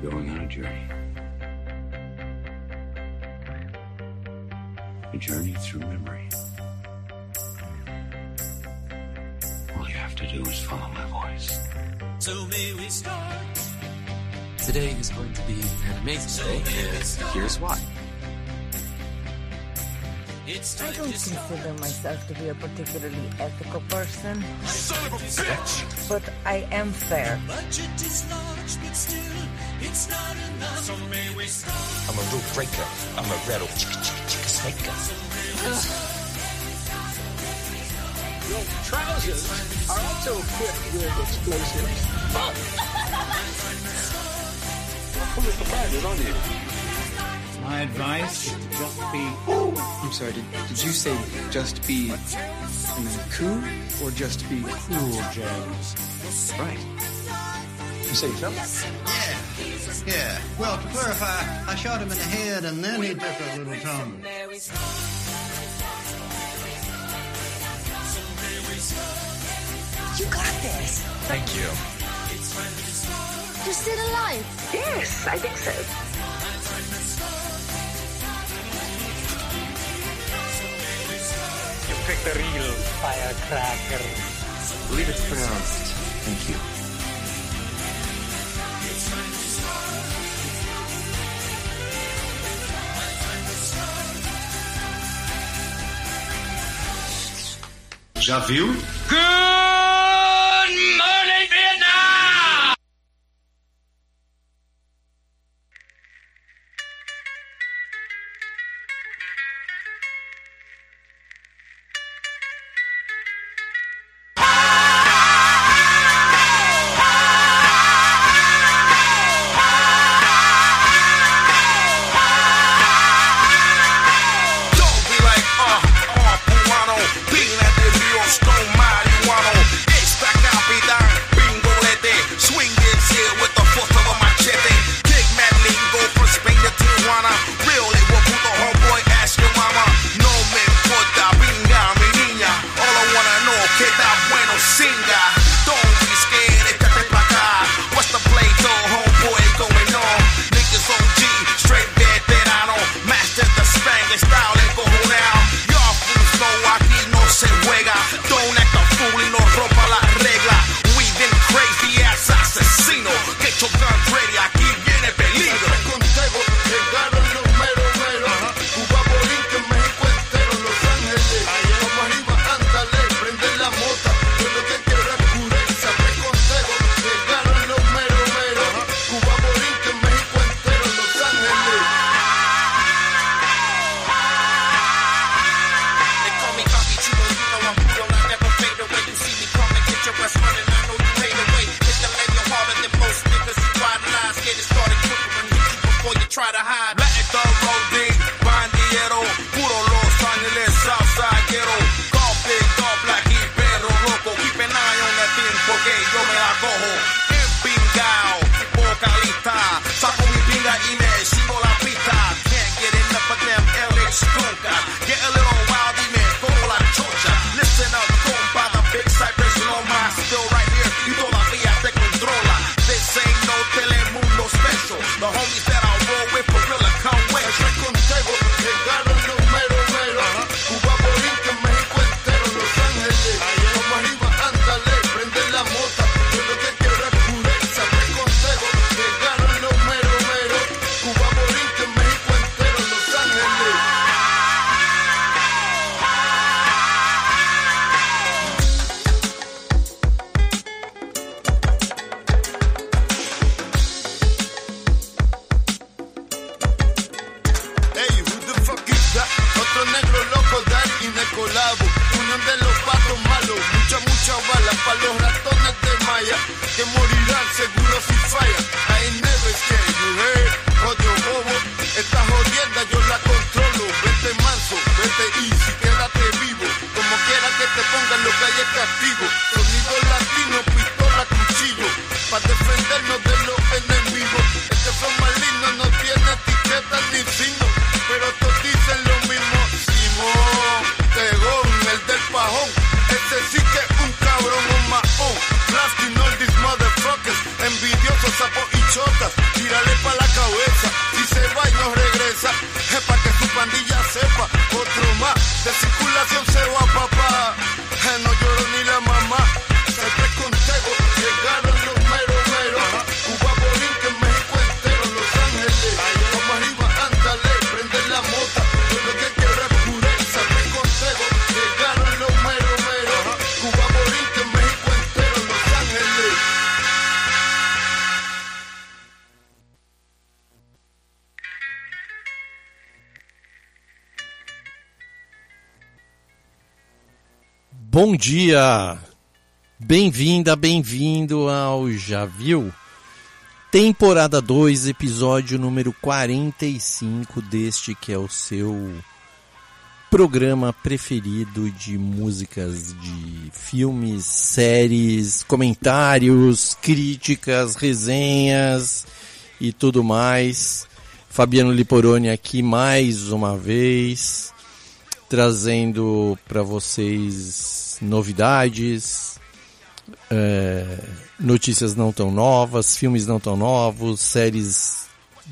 You're going on a journey. A journey through memory. All you have to do is follow my voice. So may we start? Today is going to be an amazing day, and here's why. It's I don't consider myself to be a particularly ethical person, Son of a bitch! but I am fair. Budget is large, but still, it's not enough. So may we start? I'm a rule breaker. I'm a rattle chicka chicka chicka snaker. Your trousers are also equipped with explosives. Full of surprises, aren't you? My advice just be. I'm sorry, did, did you say just be and then cool or just be cool, James? Right. You say so? Yeah, yeah. Well, to clarify, I shot him in the head and then he took a little tumble. You got this. Thank you. You're still alive. Yes, I think so. You picked the real firecracker. I believe it's pronounced thank you. Já viu? Que yo me la cojo. Bom dia! Bem-vinda, bem-vindo ao Já Viu? Temporada 2, episódio número 45 deste que é o seu programa preferido de músicas de filmes, séries, comentários, críticas, resenhas e tudo mais. Fabiano Liporoni aqui mais uma vez, trazendo para vocês novidades, é, notícias não tão novas, filmes não tão novos, séries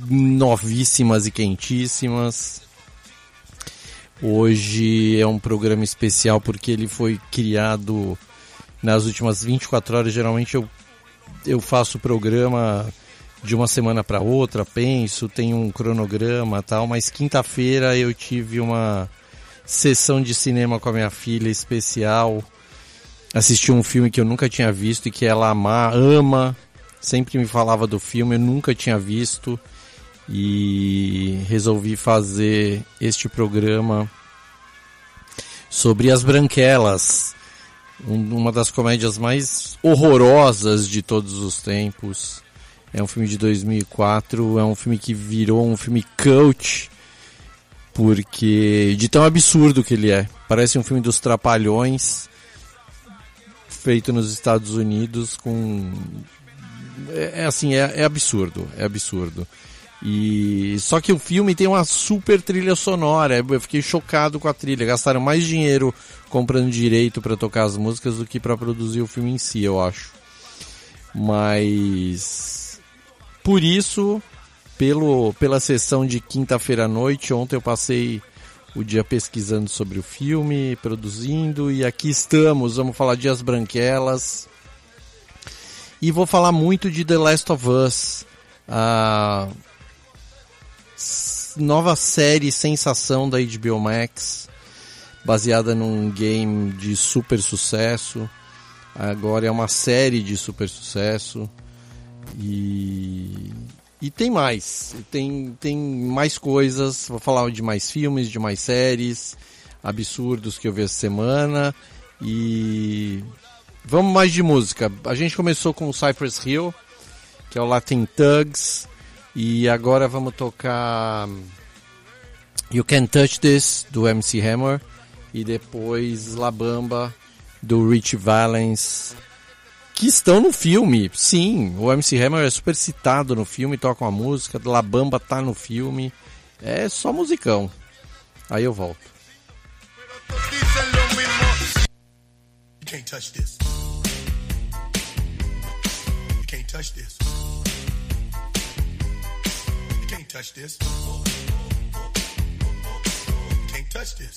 novíssimas e quentíssimas. Hoje é um programa especial porque ele foi criado nas últimas 24 horas. Geralmente eu, eu faço o programa de uma semana para outra, penso, tenho um cronograma tal, mas quinta-feira eu tive uma sessão de cinema com a minha filha especial. Assisti um filme que eu nunca tinha visto e que ela ama, ama, sempre me falava do filme, eu nunca tinha visto e resolvi fazer este programa sobre as Branquelas, uma das comédias mais horrorosas de todos os tempos. É um filme de 2004, é um filme que virou um filme cult, porque de tão absurdo que ele é. Parece um filme dos Trapalhões, feito nos Estados Unidos, com. É, é assim, é, é absurdo, é absurdo. E só que o filme tem uma super trilha sonora. Eu fiquei chocado com a trilha. Gastaram mais dinheiro comprando direito para tocar as músicas do que para produzir o filme em si, eu acho. Mas por isso, pelo pela sessão de quinta-feira à noite, ontem eu passei o dia pesquisando sobre o filme, produzindo e aqui estamos. Vamos falar de As Branquelas. E vou falar muito de The Last of Us. Ah, nova série sensação da HBO Max, baseada num game de super sucesso. Agora é uma série de super sucesso. E, e tem mais. Tem, tem mais coisas. Vou falar de mais filmes, de mais séries absurdos que eu vi essa semana. E vamos mais de música. A gente começou com o Cypress Hill, que é o Latin Thugs. E agora vamos tocar You Can Touch This do MC Hammer e depois La Bamba do Rich Valens que estão no filme. Sim, o MC Hammer é super citado no filme, toca uma música, La Bamba tá no filme. É só musicão. Aí eu volto. Can't touch this. Can't touch this.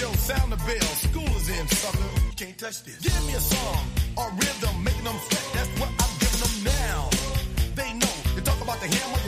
Yo, sound the bell. School is in, sucker. Can't touch this. Give me a song or rhythm, making them sweat. That's what I'm giving them now. They know. You talk about the hammer,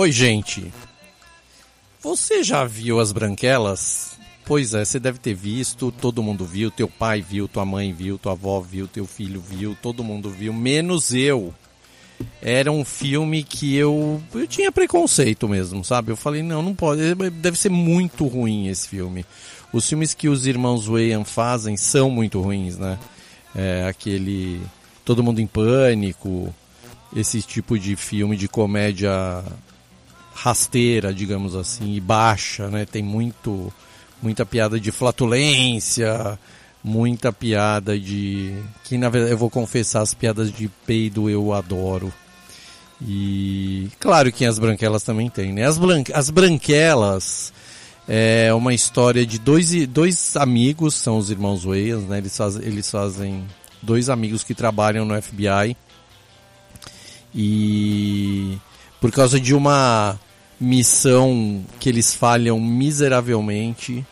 Oi, gente. Você já viu as branquelas? Pois é, você deve ter visto, todo mundo viu, teu pai viu, tua mãe viu, tua avó viu, teu filho viu, todo mundo viu, menos eu. Era um filme que eu, eu tinha preconceito mesmo, sabe? Eu falei, não, não pode, é, deve ser muito ruim esse filme. Os filmes que os irmãos Wayans fazem são muito ruins, né? É, aquele Todo Mundo em Pânico, esse tipo de filme de comédia rasteira, digamos assim, e baixa, né? Tem muito muita piada de flatulência, muita piada de que na verdade eu vou confessar as piadas de peido eu adoro. E claro que as branquelas também tem, né? As, as branquelas é uma história de dois, dois amigos, são os irmãos Weyans, né? Eles, faz... eles fazem dois amigos que trabalham no FBI. E por causa de uma missão que eles falham miseravelmente,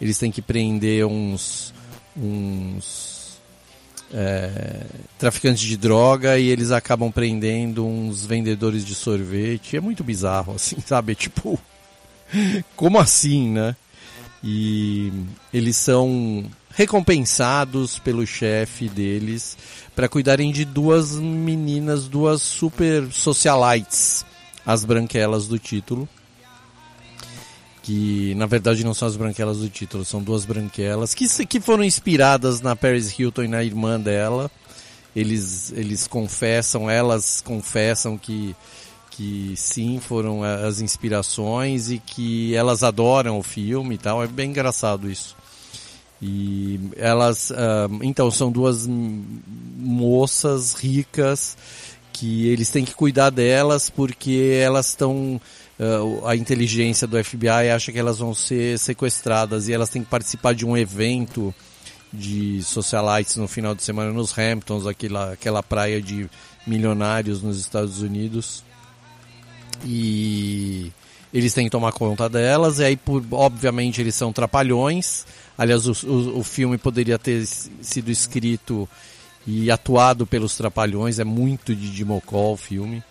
eles têm que prender uns uns é, traficantes de droga e eles acabam prendendo uns vendedores de sorvete. É muito bizarro, assim, sabe? Tipo, como assim, né? E eles são recompensados pelo chefe deles para cuidarem de duas meninas, duas super socialites, as branquelas do título que na verdade não são as branquelas do título, são duas branquelas que, que foram inspiradas na Paris Hilton e na irmã dela. Eles, eles confessam, elas confessam que, que sim, foram as inspirações e que elas adoram o filme e tal. É bem engraçado isso. E elas, uh, então, são duas moças ricas que eles têm que cuidar delas porque elas estão uh, a inteligência do FBI acha que elas vão ser sequestradas e elas têm que participar de um evento de socialites no final de semana nos Hamptons, aquela, aquela praia de milionários nos Estados Unidos. E eles têm que tomar conta delas, e aí, por, obviamente, eles são trapalhões. Aliás, o, o, o filme poderia ter sido escrito e atuado pelos trapalhões, é muito de Dimocol o filme.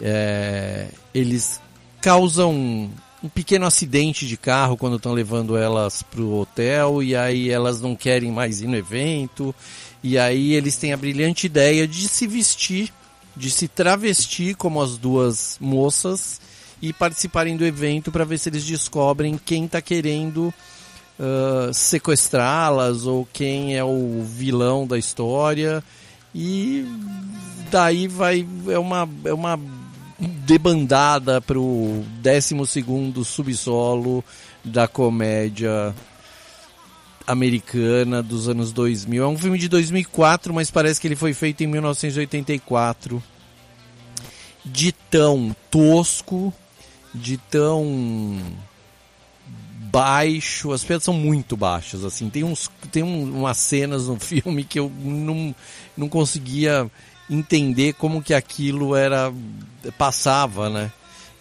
É, eles causam um, um pequeno acidente de carro quando estão levando elas para o hotel e aí elas não querem mais ir no evento e aí eles têm a brilhante ideia de se vestir, de se travestir como as duas moças e participarem do evento para ver se eles descobrem quem está querendo sequestrá-las ou quem é o vilão da história e daí vai é uma é uma debandada para o 12 subsolo da comédia americana dos anos 2000. É um filme de 2004, mas parece que ele foi feito em 1984. De tão tosco, de tão baixo, as piadas são muito baixas, assim. Tem, uns, tem um, umas cenas no filme que eu não, não conseguia entender como que aquilo era passava, né?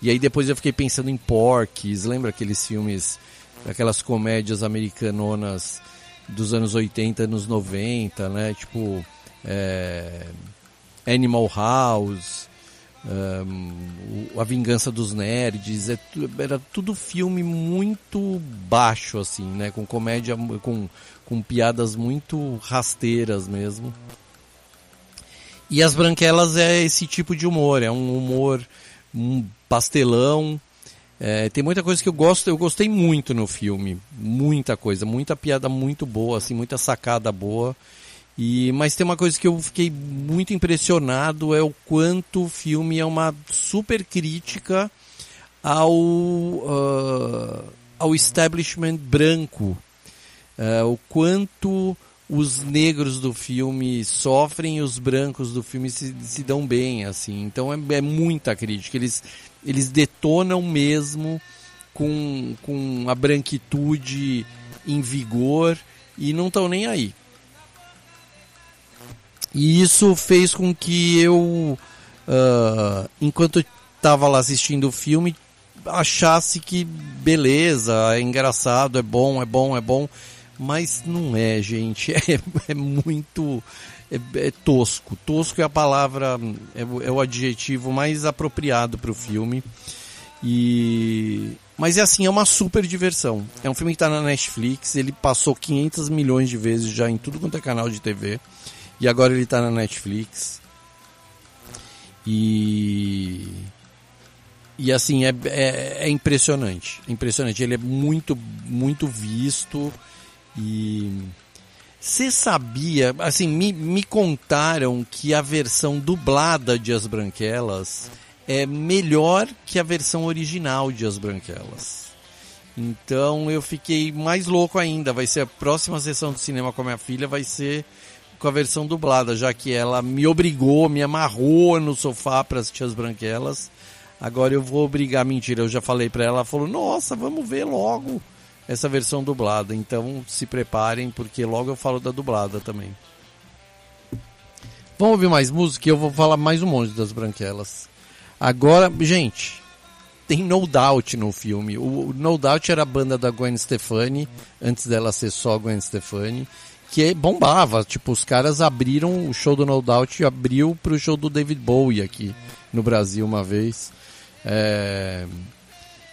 E aí depois eu fiquei pensando em Porques, lembra aqueles filmes, aquelas comédias americanonas dos anos 80, anos 90, né? Tipo é, Animal House, um, A Vingança dos Nerds, é, era tudo filme muito baixo, assim, né? Com comédia, com, com piadas muito rasteiras mesmo. E as branquelas é esse tipo de humor, é um humor um pastelão. É, tem muita coisa que eu gosto, eu gostei muito no filme, muita coisa, muita piada muito boa, assim, muita sacada boa. E mas tem uma coisa que eu fiquei muito impressionado é o quanto o filme é uma super crítica ao uh, ao establishment branco, uh, o quanto os negros do filme sofrem e os brancos do filme se, se dão bem, assim. Então é, é, muita crítica. Eles, eles detonam mesmo com, com a branquitude em vigor e não estão nem aí. E isso fez com que eu, uh, enquanto estava lá assistindo o filme, achasse que beleza, é engraçado, é bom, é bom, é bom mas não é, gente. É, é muito. É, é, tosco. Tosco é a palavra, é, é o adjetivo mais apropriado para o filme. E. Mas é assim, é uma super diversão. É um filme que está na Netflix, ele passou 500 milhões de vezes já em tudo quanto é canal de TV. E agora ele está na Netflix. E. E assim, é, é, é impressionante. Impressionante. Ele é muito, muito visto. E você sabia, assim, me, me contaram que a versão dublada de As Branquelas é melhor que a versão original de As Branquelas. Então eu fiquei mais louco ainda. Vai ser a próxima sessão de cinema com a minha filha, vai ser com a versão dublada, já que ela me obrigou, me amarrou no sofá para assistir as branquelas. Agora eu vou obrigar, mentira, eu já falei para ela, ela falou: "Nossa, vamos ver logo essa versão dublada". Então se preparem porque logo eu falo da dublada também. Vamos ouvir mais música e eu vou falar mais um monte das branquelas. Agora, gente, tem No Doubt no filme. O No Doubt era a banda da Gwen Stefani, antes dela ser só Gwen Stefani, que bombava. Tipo, os caras abriram o show do No Doubt abriu pro show do David Bowie aqui no Brasil uma vez. É...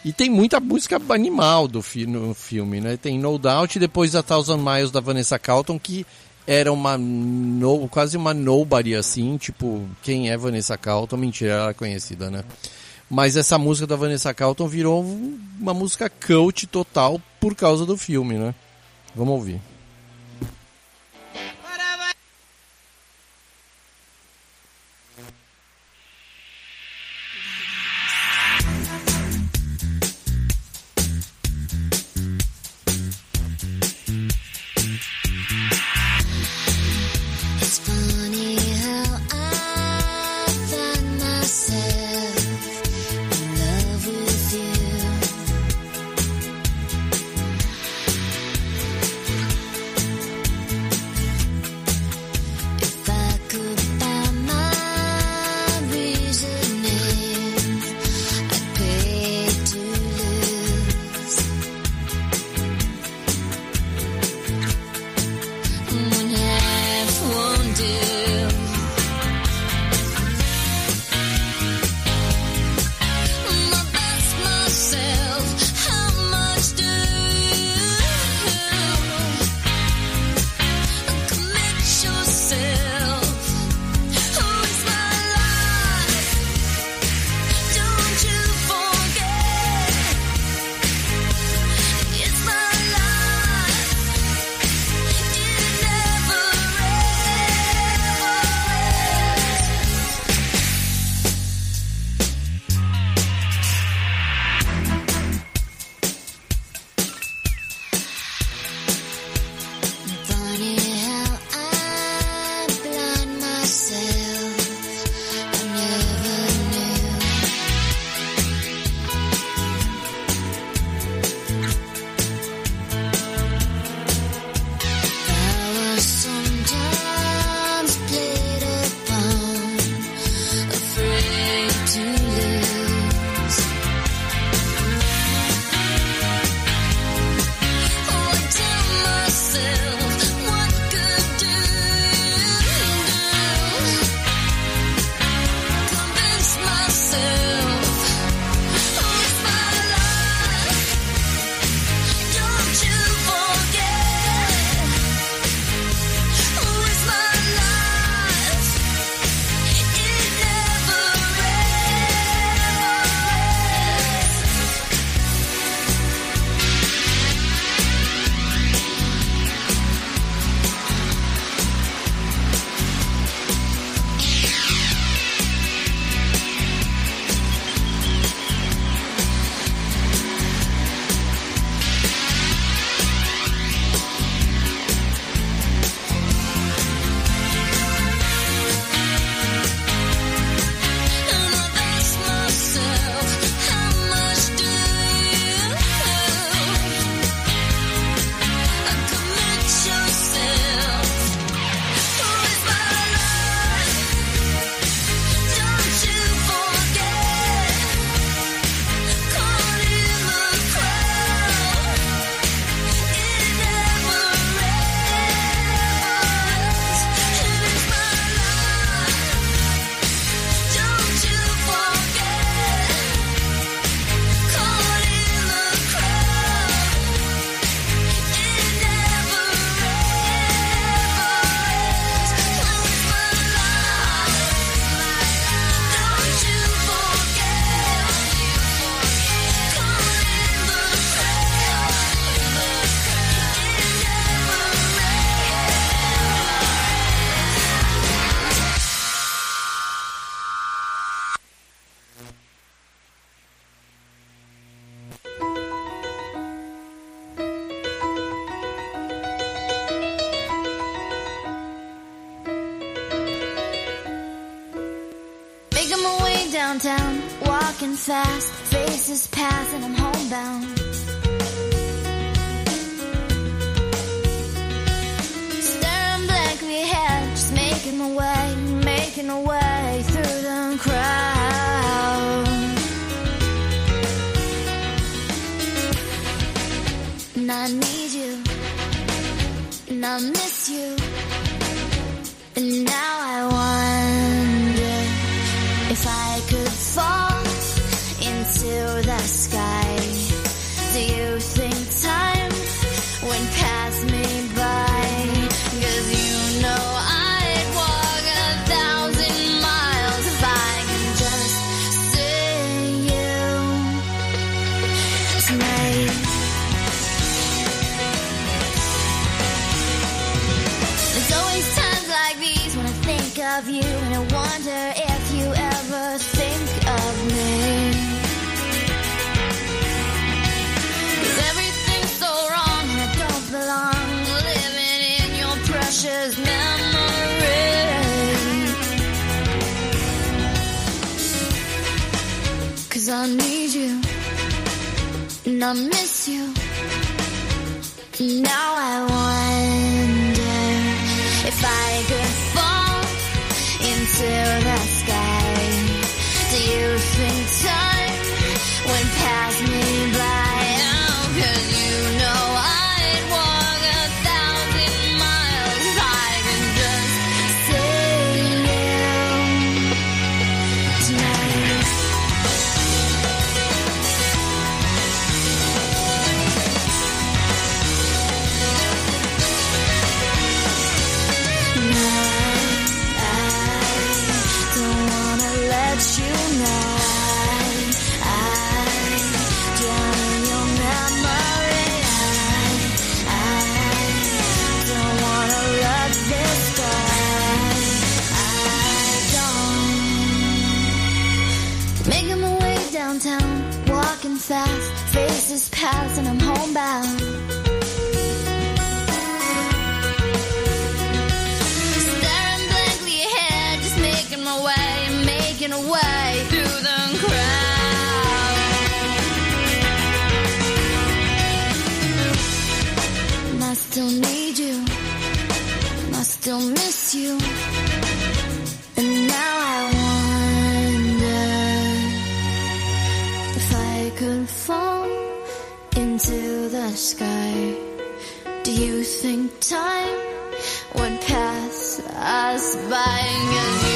E tem muita música animal do fi no filme, né? Tem No Doubt e depois a Thousand Miles da Vanessa Carlton, que era uma no, quase uma nobody assim, tipo, quem é Vanessa Carlton? Mentira, ela é conhecida, né? Mas essa música da Vanessa Carlton virou uma música cult total por causa do filme, né? Vamos ouvir. still need you, and I still miss you. And now I wonder if I could fall into the sky. Do you think time would pass us by?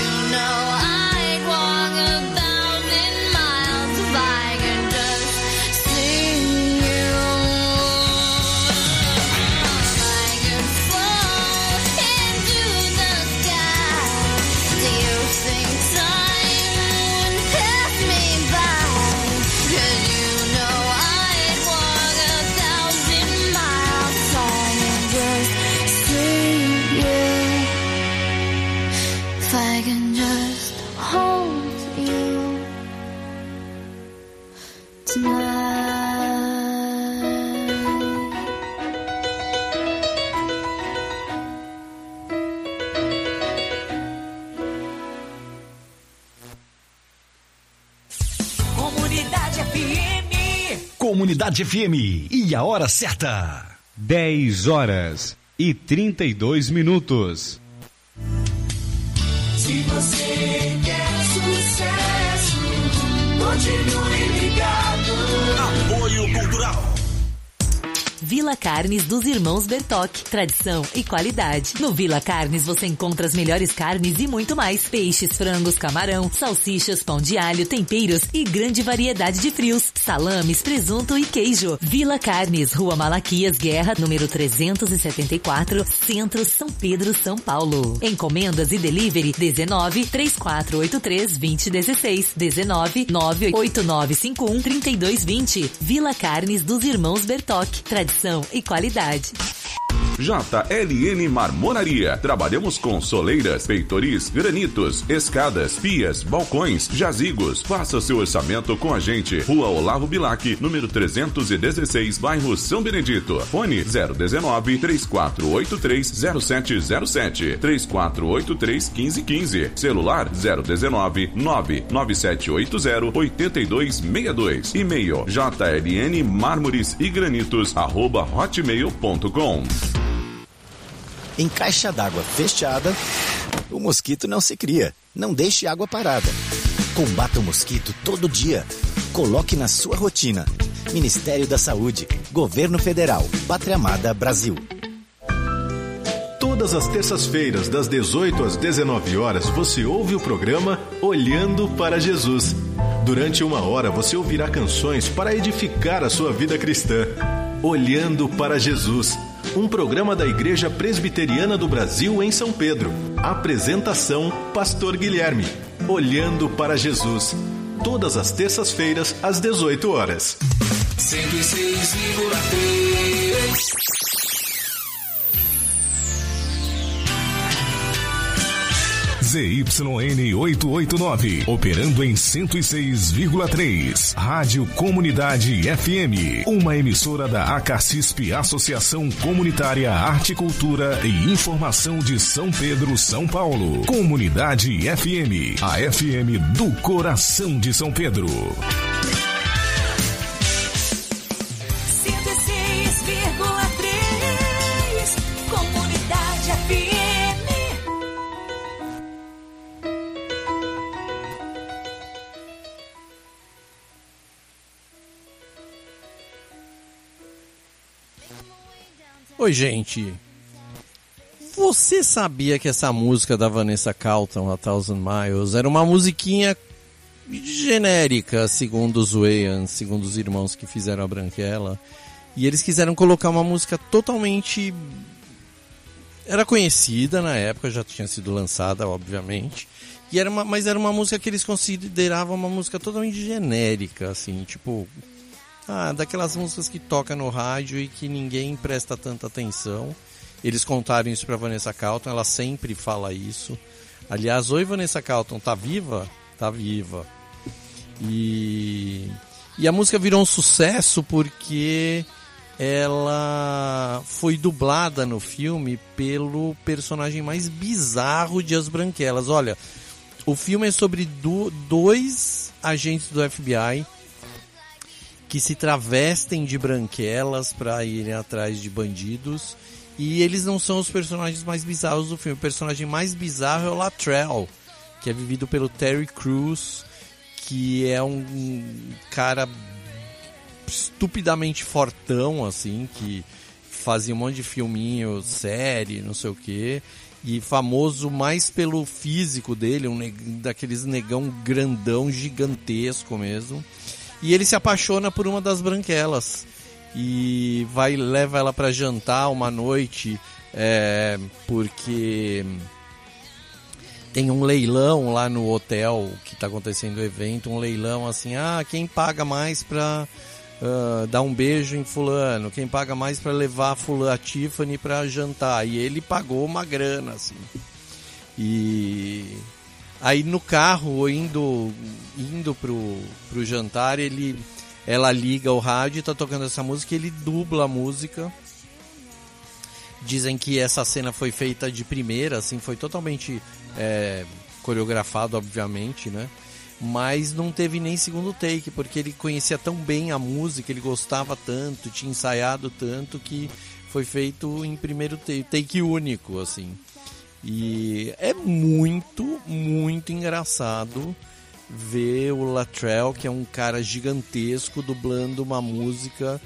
Unidade FM e a hora certa. 10 horas e 32 minutos. Vila Carnes dos Irmãos Bertoc. Tradição e qualidade. No Vila Carnes você encontra as melhores carnes e muito mais. Peixes, frangos, camarão, salsichas, pão de alho, temperos e grande variedade de frios, salames, presunto e queijo. Vila Carnes, Rua Malaquias Guerra, número 374, Centro São Pedro, São Paulo. Encomendas e delivery 19 3483 2016 19 98951 3220. Vila Carnes dos Irmãos Bertoc. Tradição e qualidade. JLN Marmoraria. Trabalhamos com soleiras, peitoris, granitos, escadas, pias, balcões, jazigos. Faça seu orçamento com a gente. Rua Olavo Bilac, número 316, bairro São Benedito. Fone 019 3483 0707 3483 1515. Celular 019 99780 8262. E-mail jln marmores e granitos arroba hotmail.com em caixa d'água fechada, o mosquito não se cria. Não deixe água parada. Combata o mosquito todo dia. Coloque na sua rotina. Ministério da Saúde, Governo Federal, Pátria Amada Brasil. Todas as terças-feiras, das 18 às 19 horas, você ouve o programa Olhando para Jesus. Durante uma hora você ouvirá canções para edificar a sua vida cristã. Olhando para Jesus, um programa da Igreja Presbiteriana do Brasil em São Pedro. Apresentação: Pastor Guilherme. Olhando para Jesus. Todas as terças-feiras, às 18 horas. 106,3 ZYN 889, operando em 106,3. Rádio Comunidade FM, uma emissora da ACACISP, Associação Comunitária Arte, Cultura e Informação de São Pedro, São Paulo. Comunidade FM, a FM do coração de São Pedro. Oi, gente. Você sabia que essa música da Vanessa Carlton, A Thousand Miles, era uma musiquinha genérica, segundo os Wayans, segundo os irmãos que fizeram a Branquela. E eles quiseram colocar uma música totalmente. Era conhecida na época, já tinha sido lançada, obviamente. E era uma, mas era uma música que eles consideravam uma música totalmente genérica, assim, tipo. Ah, daquelas músicas que toca no rádio e que ninguém presta tanta atenção. Eles contaram isso pra Vanessa Carlton, ela sempre fala isso. Aliás, oi Vanessa Carlton, tá viva? Tá viva. E, e a música virou um sucesso porque ela foi dublada no filme pelo personagem mais bizarro de As Branquelas. Olha, o filme é sobre do, dois agentes do FBI que se travestem de branquelas para irem atrás de bandidos. E eles não são os personagens mais bizarros do filme. O personagem mais bizarro é o Latrell, que é vivido pelo Terry Crews, que é um cara estupidamente fortão, assim, que fazia um monte de filminho, série, não sei o que. E famoso mais pelo físico dele, um daqueles negão grandão, gigantesco mesmo. E ele se apaixona por uma das branquelas. E vai leva ela para jantar uma noite é, porque tem um leilão lá no hotel que está acontecendo o evento, um leilão assim, ah, quem paga mais para uh, dar um beijo em fulano, quem paga mais para levar a fulano, a Tiffany para jantar, e ele pagou uma grana assim. E aí no carro indo indo pro, pro jantar, ele ela liga o rádio e tá tocando essa música, ele dubla a música. Dizem que essa cena foi feita de primeira, assim, foi totalmente é, coreografado, obviamente, né? Mas não teve nem segundo take, porque ele conhecia tão bem a música, ele gostava tanto, tinha ensaiado tanto que foi feito em primeiro take, take único, assim. E é muito, muito engraçado ver o Latrell, que é um cara gigantesco, dublando uma música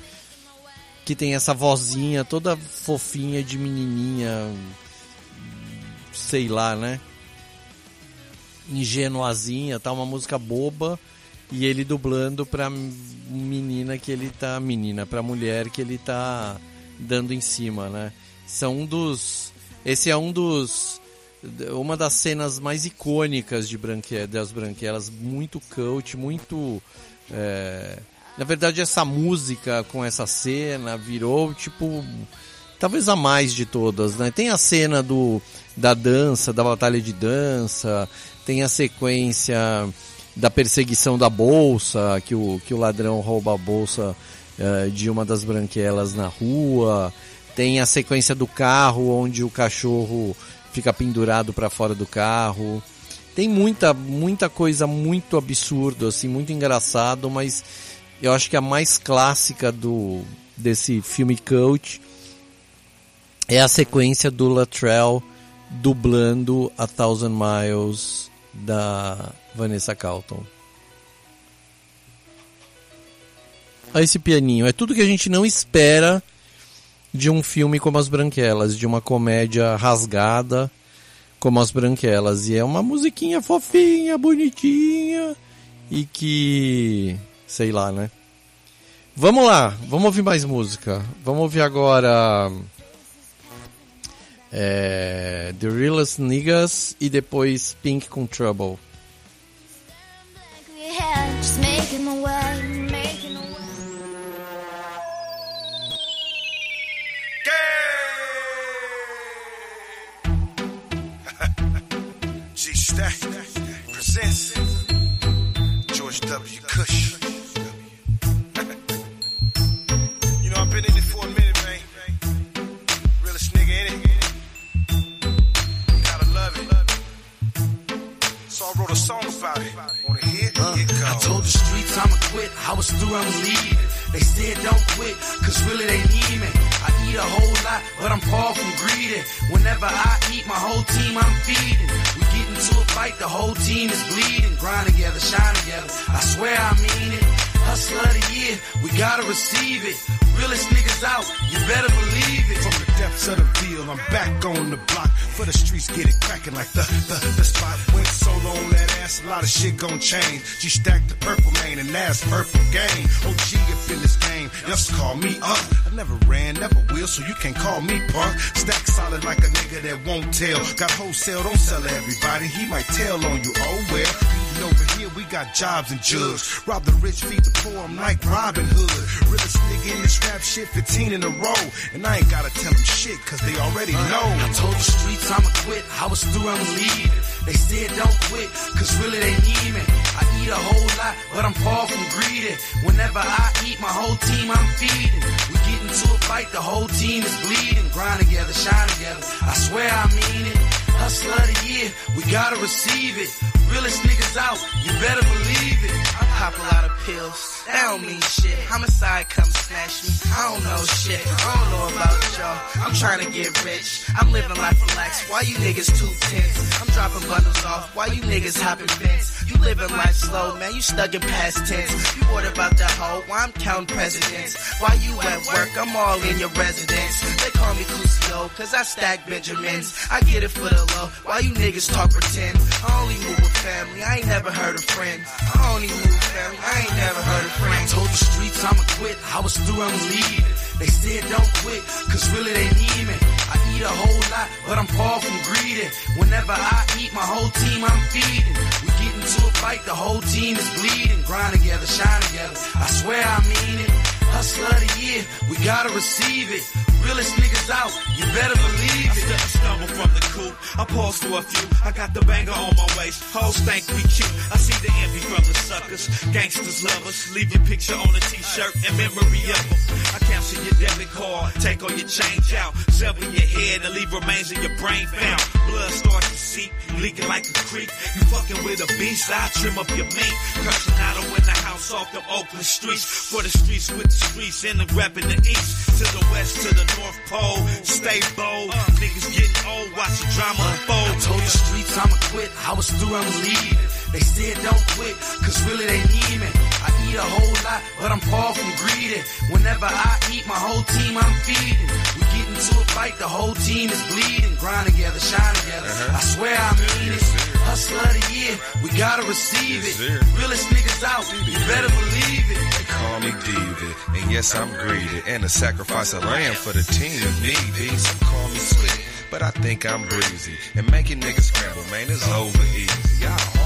que tem essa vozinha toda fofinha de menininha, sei lá, né? Ingenuazinha, tá? Uma música boba e ele dublando pra menina que ele tá. Menina, pra mulher que ele tá dando em cima, né? São um dos. Esse é um dos uma das cenas mais icônicas de Branque, das Branquelas, muito cult, muito. É... Na verdade, essa música com essa cena virou tipo. talvez a mais de todas, né? Tem a cena do da dança, da batalha de dança, tem a sequência da perseguição da bolsa, que o, que o ladrão rouba a bolsa eh, de uma das branquelas na rua, tem a sequência do carro onde o cachorro fica pendurado para fora do carro. Tem muita muita coisa muito absurda assim, muito engraçado, mas eu acho que a mais clássica do desse filme cult é a sequência do Latrell dublando A Thousand Miles da Vanessa Carlton. Olha esse pianinho, é tudo que a gente não espera de um filme como As Branquelas, de uma comédia rasgada como As Branquelas. E é uma musiquinha fofinha, bonitinha e que. sei lá, né? Vamos lá, vamos ouvir mais música. Vamos ouvir agora. É, The Realest Niggas e depois Pink com Trouble. Just W. Cush. you know, I've been in it for a minute, man. Realest nigga in it. Gotta love it. So I wrote a song about it. Wanna hear it? It uh, I told the streets I'ma quit. I was through, I was leaving. They said don't quit, cause really they need me. I eat a whole lot, but I'm far from greedy. Whenever I eat, my whole team I'm feeding. We get into a fight, the whole team is bleeding. Grind together, shine together. I swear I mean it. Hustler of the year, we gotta receive it. Realest niggas out, you better believe it. From the depths of the field, I'm back on the block. For the streets, get it cracking like the, the, the spot. Went solo on that ass, a lot of shit gon' change. G stacked the purple mane, and that's purple game. OG up in this game, just call me up. I never ran, never will, so you can't call me punk. Stack solid like a nigga that won't tell. Got wholesale, don't sell everybody. He might tell on you, oh well. Even over here, we got jobs and jugs. Rob the rich, feed the poor, I'm like Robin Hood. Realest nigga in this rap shit, 15 in a row. And I ain't gotta tell them shit, cause they already know. I told the streets I'ma quit. I was through, I was leaving. They said don't quit, cause really they need me. I eat a whole lot, but I'm far from greedy. Whenever I eat, my whole team I'm feeding. We get into a fight, the whole team is bleeding. Grind together, shine together. I swear I mean it. Hustler of the year, we gotta receive it. Realest niggas out, you better believe it. I pop a lot of pills, that don't mean shit. Homicide come snatch me, I don't know shit. I don't know about y'all, I'm trying to get rich. I'm living life relaxed, why you niggas too tense? I'm dropping bundles off, why you niggas hopping fence? You living life slow, man, you stuck in past tense. You worried about the hoe, why I'm counting presidents? Why you at work, I'm all in your residence. They call me Cusio, cause I stack Benjamins. I get it for the low, why you niggas talk pretend? I only move with family, I ain't never heard of friends. I only move I ain't never heard of I told the streets I'ma quit. I was through, I was leaving. They said don't quit, cause really they need me. I eat a whole lot, but I'm far from greedy. Whenever I eat, my whole team I'm feeding. We get into a fight, the whole team is bleeding. Grind together, shine together. I swear I mean it. Hustle of the year, we gotta receive it. Realest niggas out, you better believe it. I stumble. Pause for a few. I got the banger on my waist. Hoes think we cute. I see the envy from the suckers. Gangsters love us. Leave your picture on a t-shirt in memory of them. I cancel your debit card. Take all your change out. Sever your head and leave remains in your brain found. Blood starts to seep. Leaking like a creek. You fucking with a beast. I trim up your meat. Cursing out in the house off the Oakland streets. For the streets with the streets and the rep in the east. To the west, to the North Pole. Stay bold. Niggas getting old. Watch the drama unfold. I told the streets I'ma quit. I was through, I was leaving. They said don't quit, cause really they need me. I eat a whole lot, but I'm far from greedy. Whenever I eat, my whole team I'm feeding. We get into a fight, the whole team is bleeding. Grind together, shine together. Uh-huh. I swear I mean it. Hustler of the year, we gotta receive it. Realest niggas out, you better believe it. They call me David, and yes, I'm greedy. And to sacrifice a lamb for the team if need be. Some call me slick, but I think I'm breezy. And making niggas scramble, man, it's over easy. Y'all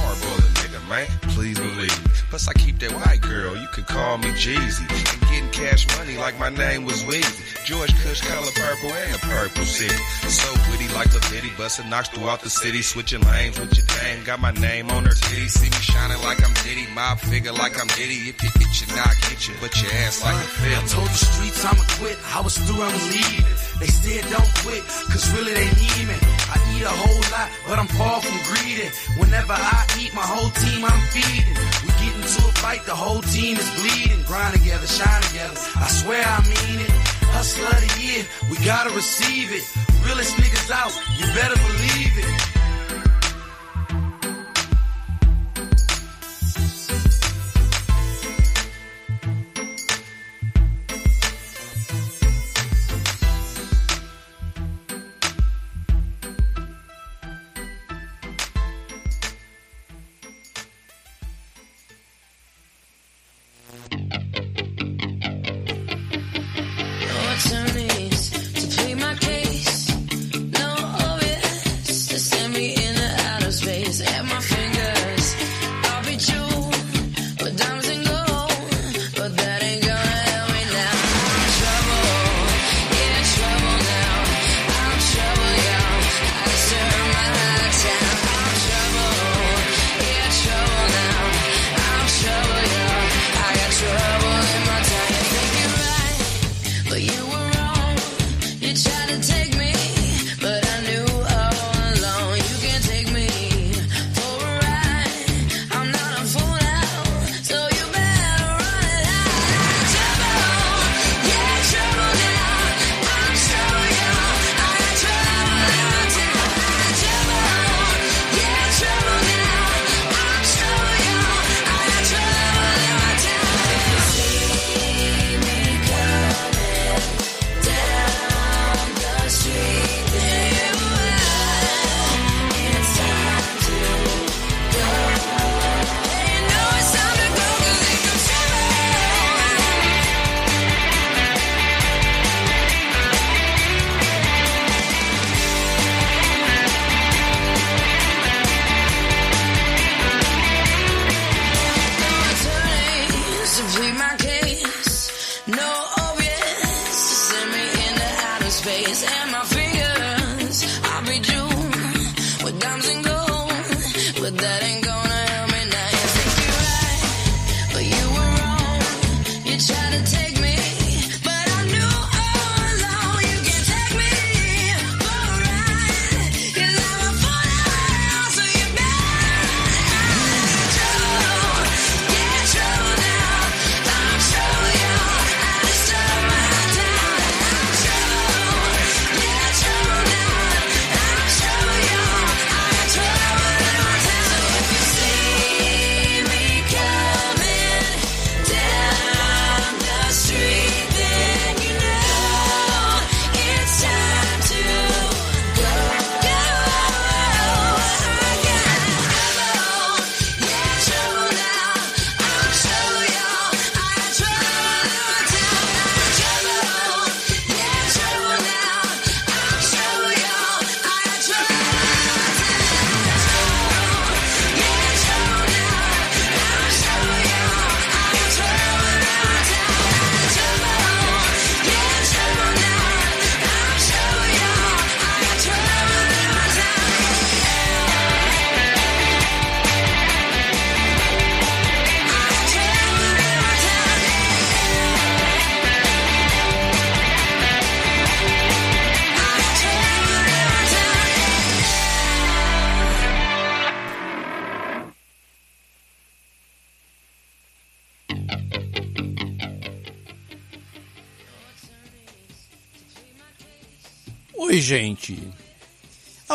man, please believe me. Plus, I keep that white girl, you can call me Jeezy. And getting cash money like my name was Weezy. George Kush color purple and the purple city. So witty like a bitty, busting knocks throughout the city, switching lanes with your dame. Got my name on her titty, see me shining like I'm Diddy, mob figure like I'm Diddy. If you itch you, knock hit you, but your ass like a I film. told the streets I'ma quit. I was through, I'ma leave. They said don't quit, cause really they need me. I eat a whole lot, but I'm far from greedy. Whenever I eat, my whole team I'm feeding. We get into a fight, the whole team is bleeding. Grind together, shine together. I swear I mean it. Hustler of the year, we gotta receive it. Realest niggas out, you better believe it.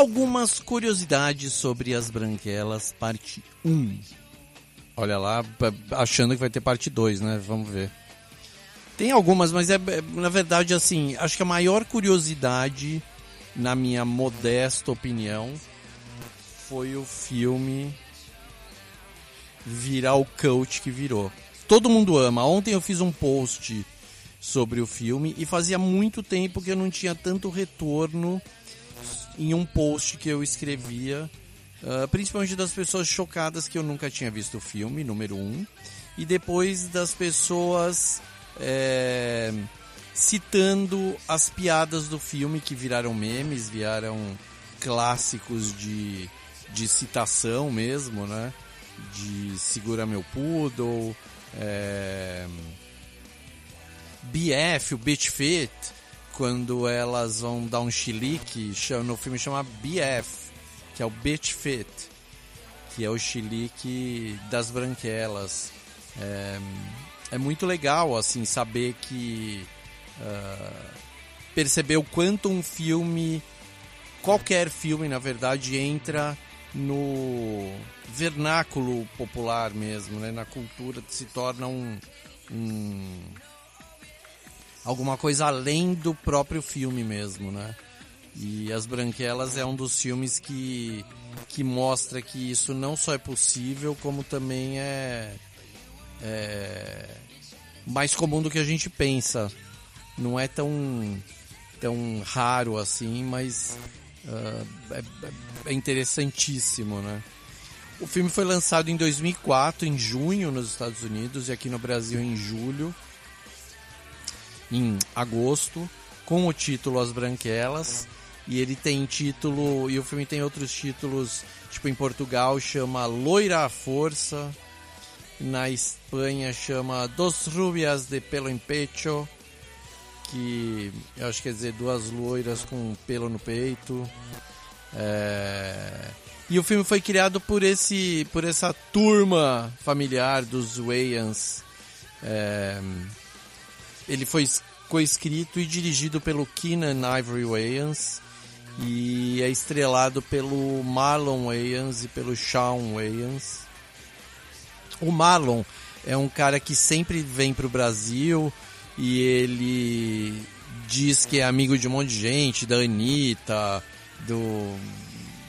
Algumas curiosidades sobre as branquelas, parte 1. Olha lá, achando que vai ter parte 2, né? Vamos ver. Tem algumas, mas é, é, na verdade assim, acho que a maior curiosidade, na minha modesta opinião, foi o filme virar o coach que virou. Todo mundo ama. Ontem eu fiz um post sobre o filme e fazia muito tempo que eu não tinha tanto retorno em um post que eu escrevia, ah, principalmente das pessoas chocadas que eu nunca tinha visto o filme, número um, e depois das pessoas é, citando as piadas do filme que viraram memes, viraram clássicos de, de citação mesmo, né? De Segura Meu Poodle, é, BF, o Bitch Fit, quando elas vão dar um chilique, no filme chama BF, que é o Bitch Fit, que é o chilique das branquelas. É, é muito legal, assim, saber que... ah, perceber o quanto um filme, qualquer filme, na verdade, entra no vernáculo popular mesmo, né? Na cultura, se torna um... um alguma coisa além do próprio filme mesmo, né? E As Branquelas é um dos filmes que, que mostra que isso não só é possível, como também é, é mais comum do que a gente pensa. Não é tão, tão raro assim, mas ah, é, é interessantíssimo, né? O filme foi lançado em 2004, em junho, nos Estados Unidos, e aqui no Brasil em julho em agosto, com o título As Branquelas. E ele tem título, e o filme tem outros títulos, tipo em Portugal chama Loira à Força, na Espanha chama Dos Rubias de Pelo em Pecho, que eu acho que quer dizer duas loiras com pelo no peito. É, E o filme foi criado por esse, por essa turma familiar dos Wayans. É, Ele foi es- coescrito e dirigido pelo Keenan Ivory Wayans e é estrelado pelo Marlon Wayans e pelo Shawn Wayans. O Marlon é um cara que sempre vem pro Brasil e ele diz que é amigo de um monte de gente, da Anitta, do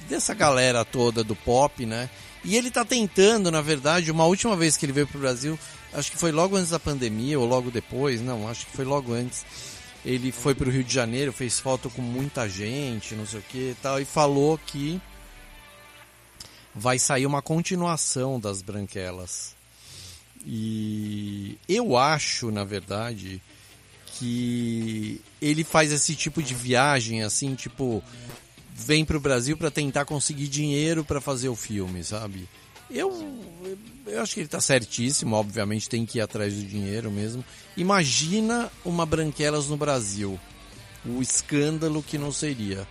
dessa galera toda do pop, né? E ele tá tentando, na verdade, uma última vez que ele veio pro Brasil, acho que foi logo antes da pandemia ou logo depois, não, acho que foi logo antes. Ele foi pro Rio de Janeiro, fez foto com muita gente, não sei o que e tal, e falou que vai sair uma continuação das Branquelas. E eu acho, na verdade, que ele faz esse tipo de viagem assim, tipo, vem pro Brasil para tentar conseguir dinheiro para fazer o filme, sabe? Eu, eu acho que ele tá certíssimo, obviamente tem que ir atrás do dinheiro mesmo. Imagina uma Branquelas no Brasil. O escândalo que não seria.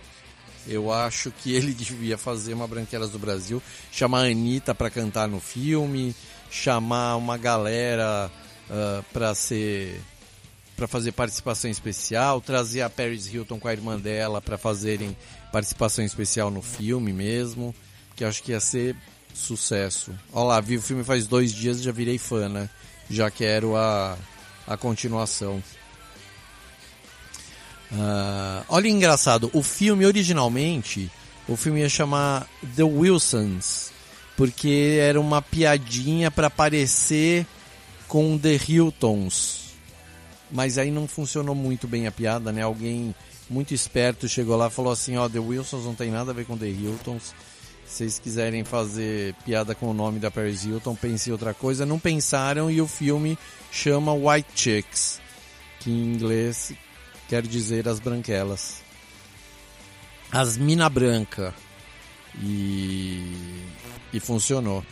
Eu acho que ele devia fazer uma Branquelas do Brasil, chamar a Anitta para cantar no filme, chamar uma galera uh, para ser para fazer participação especial, trazer a Paris Hilton com a irmã dela para fazerem participação especial no filme mesmo, que acho que ia ser sucesso. Olha lá, vi o filme faz dois dias e já virei fã, né? Já quero a, a continuação. Ah, olha engraçado, o filme originalmente, o filme ia chamar The Wilsons, porque era uma piadinha para parecer com The Hiltons. Mas aí não funcionou muito bem a piada, né? Alguém muito esperto chegou lá e falou assim, ó, The Wilsons não tem nada a ver com The Hiltons. Vocês quiserem fazer piada com o nome da Paris Hilton, pense em outra coisa. Não pensaram e o filme chama White Chicks, que em inglês quer dizer as branquelas. As mina branca. E, e funcionou.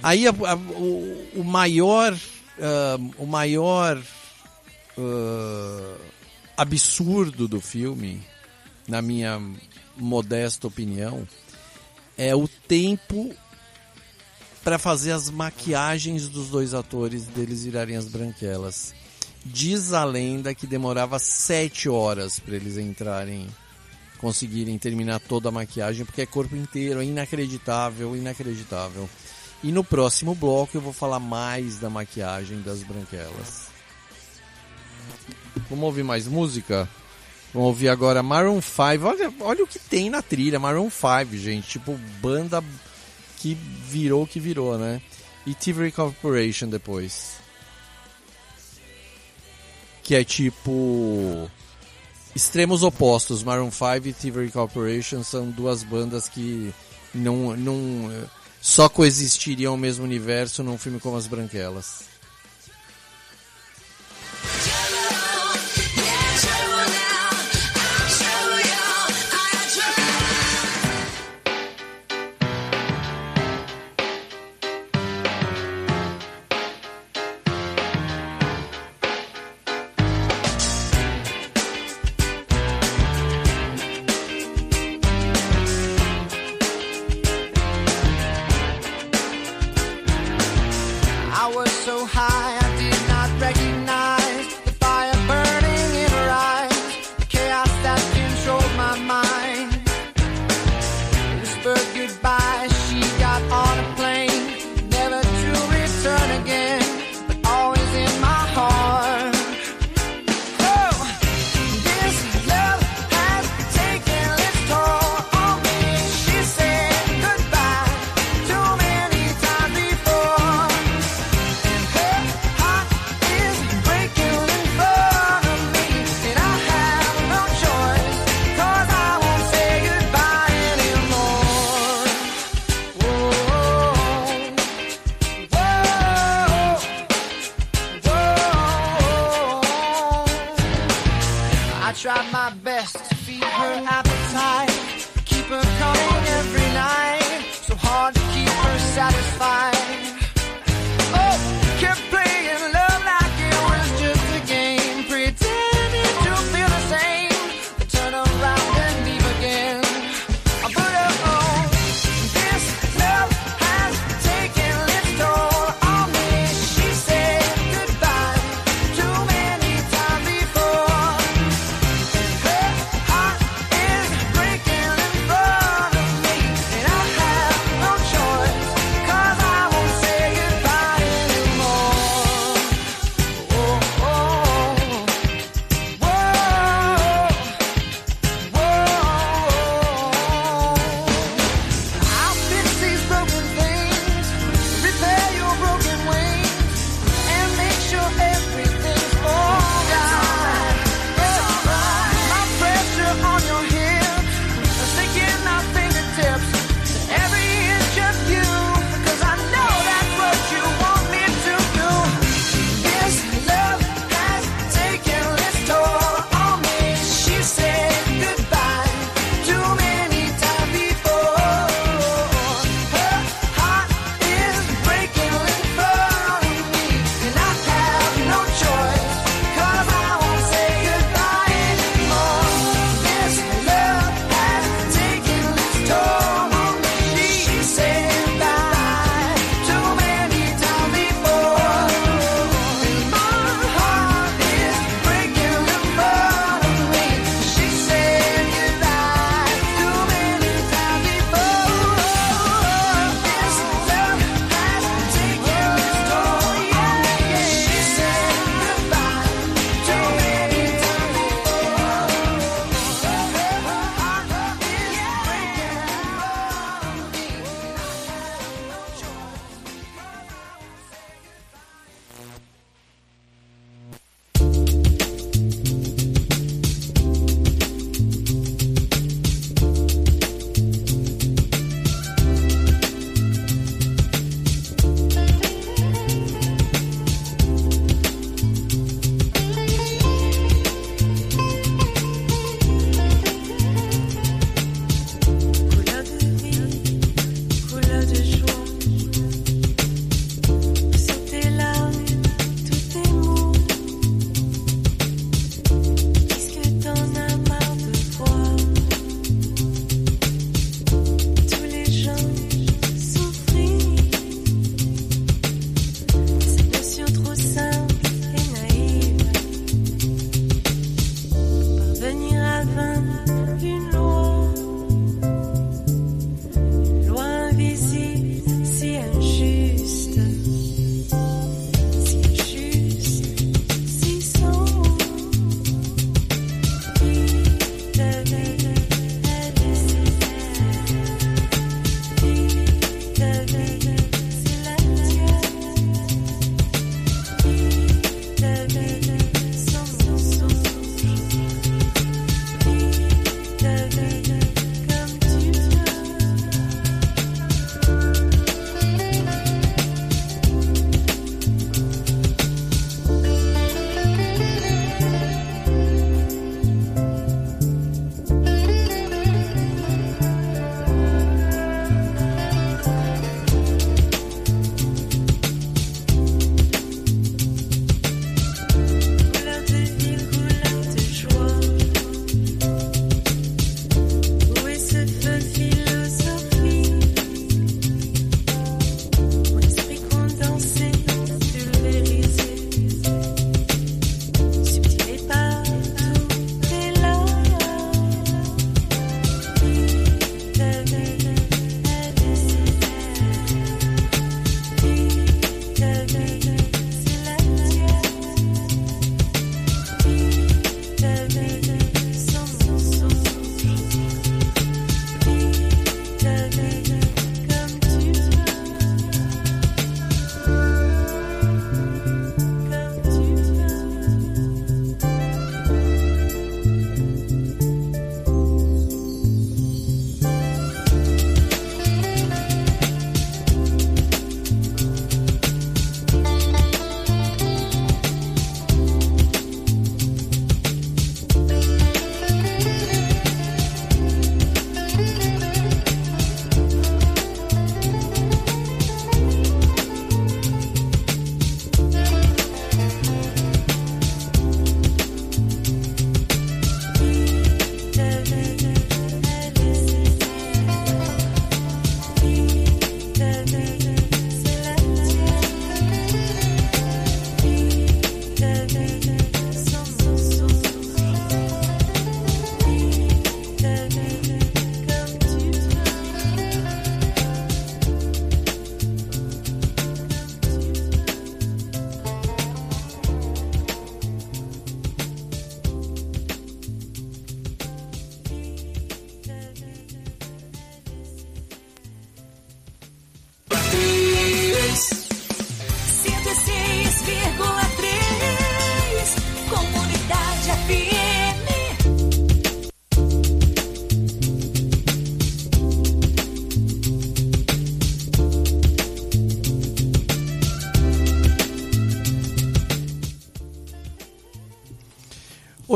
Aí a- a- o, o maior, ah, o maior ah, absurdo do filme, na minha modesta opinião, é o tempo para fazer as maquiagens dos dois atores deles virarem as branquelas. Diz a lenda que demorava sete horas para eles entrarem, conseguirem terminar toda a maquiagem, porque é corpo inteiro, é inacreditável, inacreditável. E no próximo bloco eu vou falar mais da maquiagem das branquelas. Vamos ouvir mais música? Vamos ouvir agora Maroon 5. Olha, olha o que tem na trilha, Maroon 5, gente. Tipo, banda que virou o que virou, né? E Thievery Corporation depois. Que é tipo. Extremos opostos. Maroon 5 e Thievery Corporation são duas bandas que não, não só coexistiriam no mesmo universo num filme como As Branquelas.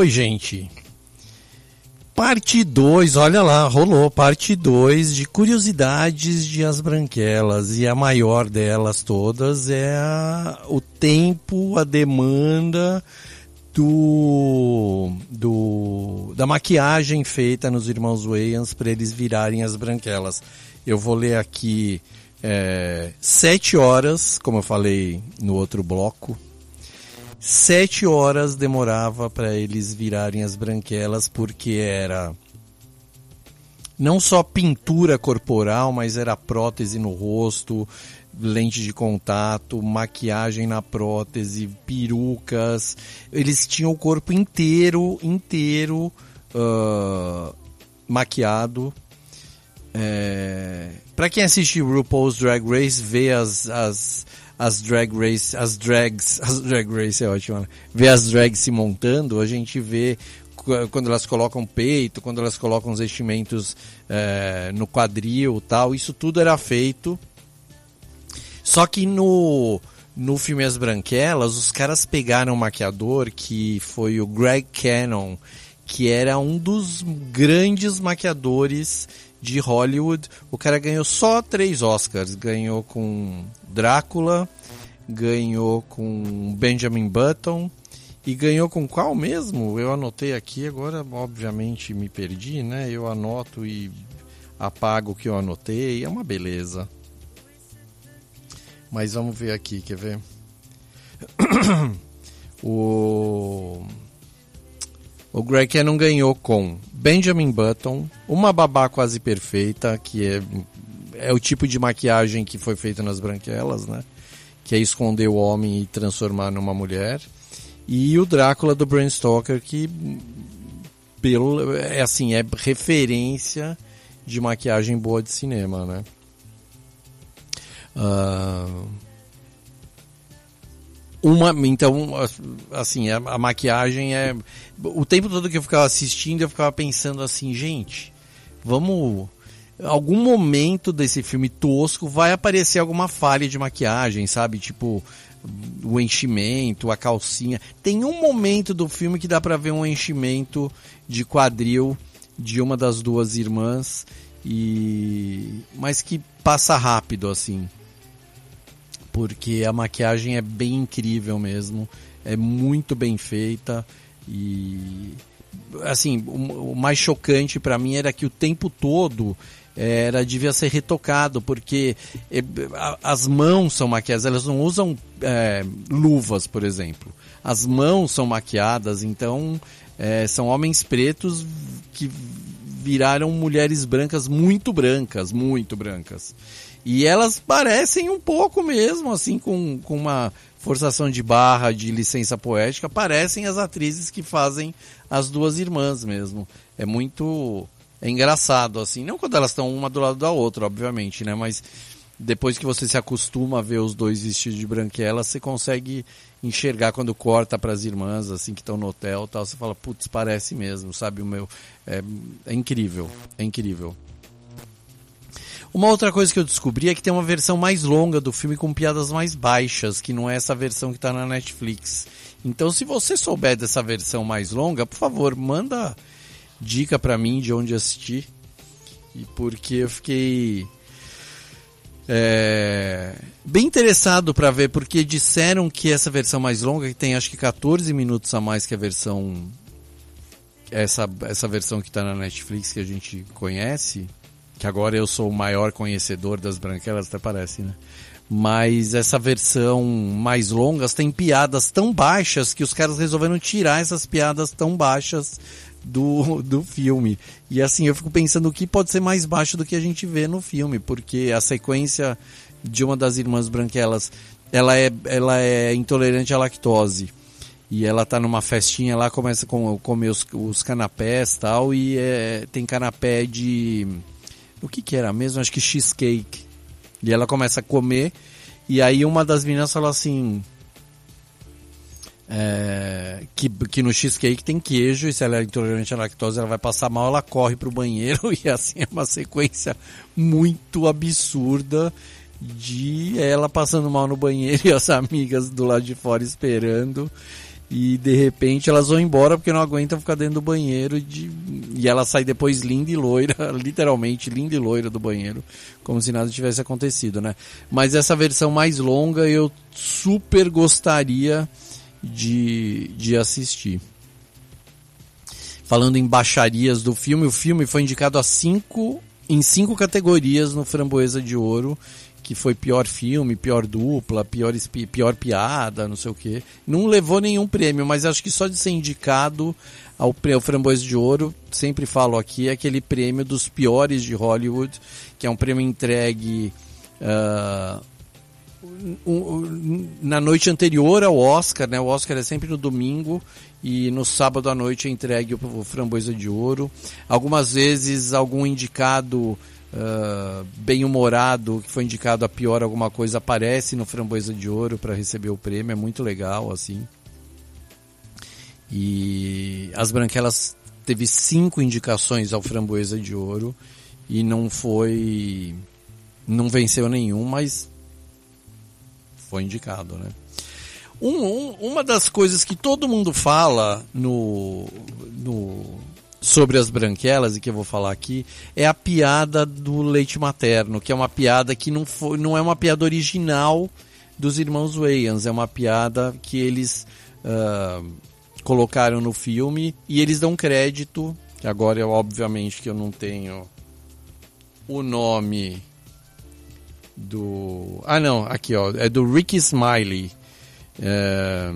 Oi, gente. Parte 2, olha lá, rolou. Parte 2 de curiosidades de As Branquelas. E a maior delas todas é a, o tempo, a demanda do, do da maquiagem feita nos irmãos Wayans para eles virarem as branquelas. Eu vou ler aqui é, sete horas, como eu falei no outro bloco. Sete horas demorava para eles virarem as branquelas, porque era não só pintura corporal, mas era prótese no rosto, lente de contato, maquiagem na prótese, perucas. Eles tinham o corpo inteiro, inteiro uh, maquiado. É... Para quem assiste RuPaul's Drag Race, vê as, as, as drag race, as drags, as drag race é ótimo, né? vê as drags se montando, a gente vê quando elas colocam peito, quando elas colocam os vestimentos é, no quadril tal, isso tudo era feito só que no, no filme As Branquelas, os caras pegaram um maquiador que foi o Greg Cannon, que era um dos grandes maquiadores de Hollywood. O cara ganhou só três Oscars. Ganhou com Drácula, ganhou com Benjamin Button e ganhou com qual mesmo? Eu anotei aqui, agora obviamente me perdi, né? Eu anoto e apago o que eu anotei, é uma beleza. Mas vamos ver aqui, quer ver? o o Greg Cannon ganhou com Benjamin Button, uma babá quase perfeita, que é, é o tipo de maquiagem que foi feita nas branquelas, né? Que é esconder o homem e transformar numa mulher. E o Drácula do Bram Stoker, que pelo, é assim, é referência de maquiagem boa de cinema, né? Uh, uma, então, assim, a, a, maquiagem é. O tempo todo que eu ficava assistindo, eu ficava pensando assim, gente, vamos. Algum momento desse filme tosco vai aparecer alguma falha de maquiagem, sabe? Tipo, o enchimento, a calcinha. Tem um momento do filme que dá pra ver um enchimento de quadril de uma das duas irmãs e mas que passa rápido assim porque a maquiagem é bem incrível mesmo, é muito bem feita e assim, o mais chocante para mim era que o tempo todo era devia ser retocado porque é, as mãos são maquiadas, elas não usam é, luvas, por exemplo. As mãos são maquiadas, então é, são homens pretos que viraram mulheres brancas muito brancas, muito brancas. E elas parecem um pouco mesmo, assim, com, com uma forçação de barra, de licença poética, parecem as atrizes que fazem as duas irmãs mesmo. É muito. É engraçado, assim. Não quando elas estão uma do lado da outra, obviamente, né? Mas depois que você se acostuma a ver os dois vestidos de branquela, você consegue enxergar quando corta para as irmãs, assim, que estão no hotel tal. Você fala, putz, parece mesmo, sabe? O meu. É, é incrível, é incrível. Uma outra coisa que eu descobri é que tem uma versão mais longa do filme com piadas mais baixas, que não é essa versão que está na Netflix. Então, se você souber dessa versão mais longa, por favor, manda dica para mim de onde assistir. E porque eu fiquei é, bem interessado para ver, porque disseram que essa versão mais longa, que tem acho que 14 minutos a mais que a versão. Essa, essa versão que está na Netflix que a gente conhece, que agora eu sou o maior conhecedor das branquelas, até parece, né? Mas essa versão mais longas tem piadas tão baixas que os caras resolveram tirar essas piadas tão baixas do, do filme. E assim, eu fico pensando o que pode ser mais baixo do que a gente vê no filme, porque a sequência de uma das irmãs branquelas, ela é, ela é intolerante à lactose. E ela tá numa festinha lá, começa a comer os, os canapés tal, e é, tem canapé de o que que era mesmo? Acho que cheesecake. E ela começa a comer, e aí uma das meninas fala assim. É, que, que no cheesecake tem queijo, e se ela é intolerante à lactose, ela vai passar mal, ela corre pro banheiro, e assim é uma sequência muito absurda de ela passando mal no banheiro e as amigas do lado de fora esperando. E de repente elas vão embora porque não aguentam ficar dentro do banheiro de... e ela sai depois linda e loira, literalmente linda e loira do banheiro, como se nada tivesse acontecido, né? Mas essa versão mais longa eu super gostaria de, de assistir. Falando em baixarias do filme, o filme foi indicado a cinco, em cinco categorias no Framboesa de Ouro, que foi pior filme, pior dupla, pior, pior piada, não sei o quê. Não levou nenhum prêmio, mas acho que só de ser indicado ao, ao Framboesa de Ouro, sempre falo aqui, é aquele prêmio dos piores de Hollywood, que é um prêmio entregue um- na noite anterior ao Oscar, né? O Oscar é sempre no domingo e no sábado à noite é entregue o, Framboesa de Ouro. Algumas vezes algum indicado ah, bem-humorado que foi indicado a pior alguma coisa aparece no Framboesa de Ouro para receber o prêmio, é muito legal assim. E as Branquelas teve cinco indicações ao Framboesa de Ouro e não foi não venceu nenhum, mas foi indicado, né? Um- um- uma das coisas que todo mundo fala no, no sobre as branquelas e que eu vou falar aqui é a piada do leite materno, que é uma piada que não foi, não é uma piada original dos irmãos Wayans, é uma piada que eles ah, colocaram no filme e eles dão crédito, que agora eu obviamente que eu não tenho o nome do. Ah, não, aqui ó, é do Ricky Smiley. é,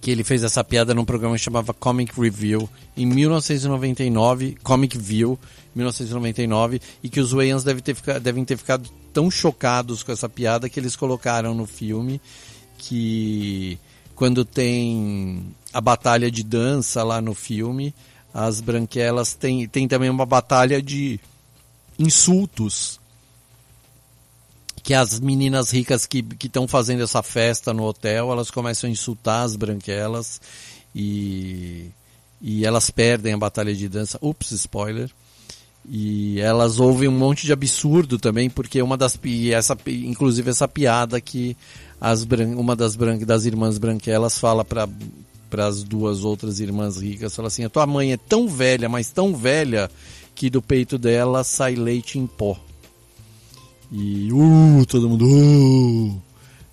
que ele fez essa piada num programa que chamava Comic Review em 1999, Comic View, 1999, e que os Wayans devem ter, fica- devem ter ficado tão chocados com essa piada que eles colocaram no filme que quando tem a batalha de dança lá no filme, as branquelas têm tem também uma batalha de insultos que as meninas ricas que estão fazendo essa festa no hotel, elas começam a insultar as branquelas e, e elas perdem a batalha de dança. Ups, spoiler. E elas ouvem um monte de absurdo também, porque uma das pi- essa inclusive essa piada que as uma das bran- das irmãs branquelas fala para para as duas outras irmãs ricas, fala assim: "A tua mãe é tão velha, mas tão velha que do peito dela sai leite em pó". E uh, todo mundo uh,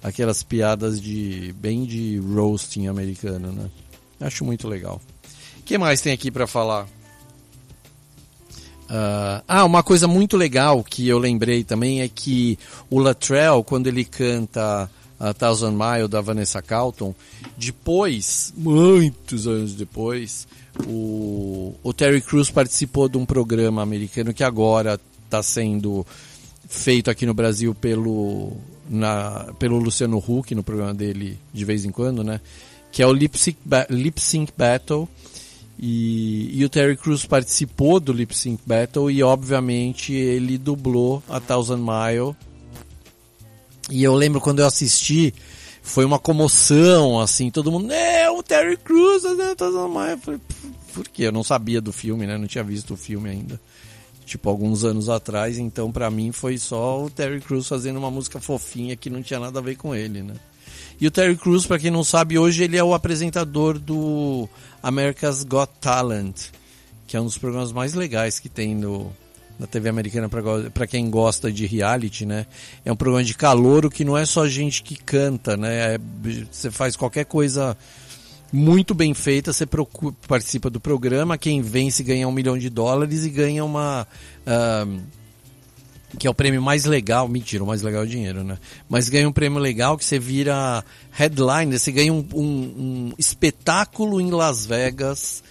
aquelas piadas de bem de roasting americano, né? Acho muito legal. O que mais tem aqui para falar? Ah, ah, uma coisa muito legal que eu lembrei também é que o Latrell, quando ele canta a Thousand Mile da Vanessa Carlton, depois, muitos anos depois, o, o Terry Crews participou de um programa americano que agora está sendo feito aqui no Brasil pelo, na, pelo Luciano Huck, no programa dele de vez em quando, né? Que é o Lip Sync, Ba- Lip Sync Battle. E, e o Terry Crews participou do Lip Sync Battle e, obviamente, ele dublou a Thousand Mile. E eu lembro quando eu assisti, foi uma comoção, assim, todo mundo, é, o Terry Crews, né, Thousand Mile. Eu falei, "P- por quê? Eu não sabia do filme, né? Não tinha visto o filme ainda. Tipo, alguns anos atrás, então pra mim foi só o Terry Crews fazendo uma música fofinha que não tinha nada a ver com ele, né? E o Terry Crews, pra quem não sabe, hoje ele é o apresentador do America's Got Talent, que é um dos programas mais legais que tem no, na TV americana pra quem gosta de reality, né? É um programa de calouro que não é só gente que canta, né? É- você faz qualquer coisa muito bem feita, você participa do programa, quem vence ganha um milhão de dólares e ganha uma. ah, que é o prêmio mais legal, mentira, o mais legal é o dinheiro, né? Mas ganha um prêmio legal que você vira headline, você ganha um, um- um espetáculo em Las Vegas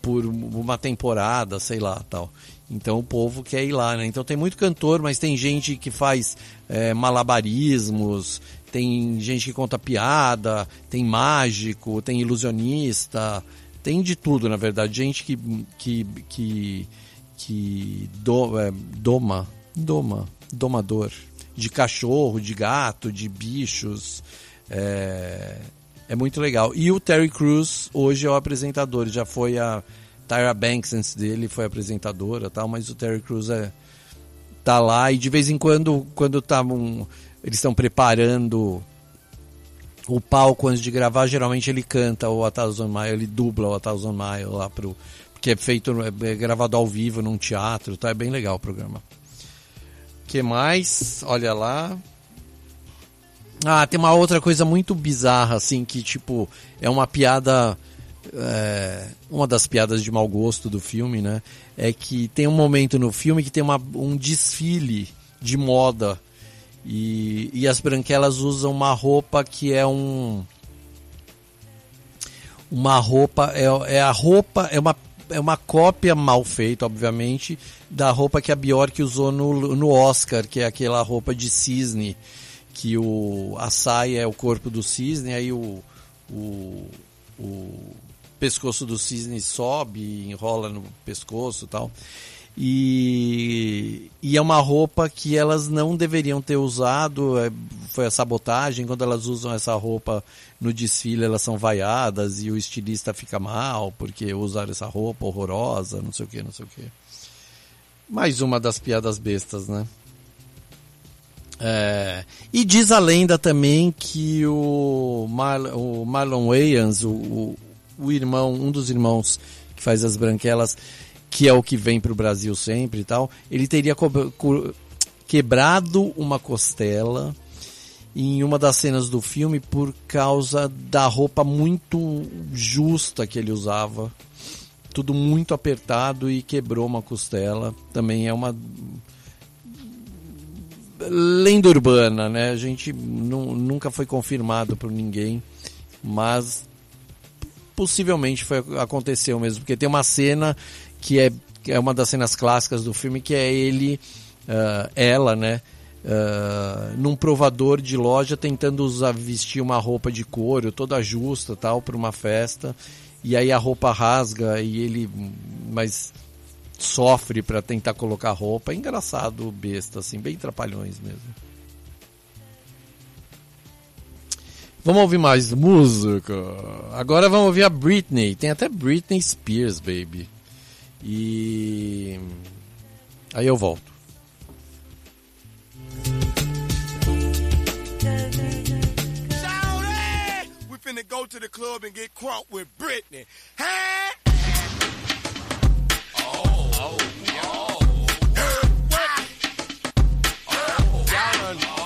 por uma temporada, sei lá, tal. Então o povo quer ir lá, né? Então tem muito cantor, mas tem gente que faz eh, malabarismos, tem gente que conta piada, tem mágico, tem ilusionista, tem de tudo, na verdade. Gente que que que, que do, é, doma, doma, domador de cachorro, de gato, de bichos. É, é muito legal. E o Terry Crews hoje é o apresentador, já foi a Tyra Banks antes dele, foi apresentadora, tal, mas o Terry Crews é tá lá e de vez em quando quando tá um, eles estão preparando o palco antes de gravar, geralmente ele canta o A Thousand Mile, ele dubla o A Thousand Mile lá pro. Porque é feito, é gravado ao vivo num teatro, tá? É bem legal o programa. que mais? Olha lá. Ah, tem uma outra coisa muito bizarra, assim, que tipo, é uma piada. é, uma das piadas de mau gosto do filme, né? É que tem um momento no filme que tem uma, um desfile de moda. E, e as branquelas usam uma roupa que é um. Uma roupa. É, é a roupa. É uma, é uma cópia mal feita, obviamente, da roupa que a Bjork usou no, no Oscar, que é aquela roupa de cisne que o, a saia é o corpo do cisne, aí o, o, o pescoço do cisne sobe, enrola no pescoço e tal. E, e é uma roupa que elas não deveriam ter usado, é, foi a sabotagem, quando elas usam essa roupa no desfile elas são vaiadas e o estilista fica mal porque usaram essa roupa horrorosa, não sei o que, não sei o que. Mais uma das piadas bestas, né? É, e diz a lenda também que o, Mar, o Marlon Wayans, o, o, o, irmão, um dos irmãos que faz as branquelas, que é o que vem para o Brasil sempre e tal, ele teria quebrado uma costela em uma das cenas do filme por causa da roupa muito justa que ele usava. Tudo muito apertado e quebrou uma costela. Também é uma lenda urbana, né? A gente nu nunca foi confirmado por ninguém, mas possivelmente foi, aconteceu mesmo, porque tem uma cena que é, é uma das cenas clássicas do filme, que é ele, uh, ela, né? Uh, num provador de loja tentando usar, vestir uma roupa de couro toda justa tal para uma festa e aí a roupa rasga e ele mas sofre para tentar colocar roupa. É engraçado, besta, assim, bem trapalhões mesmo. Vamos ouvir mais música. Agora vamos ouvir a Britney. Tem até Britney Spears, baby. E aí eu volto. Go to the club and get with Britney. Hey! This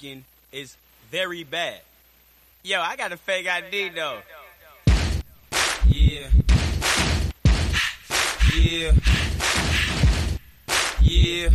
drinking is very bad. Yo, I got a fake ID though. Yeah. Yeah. Yeah.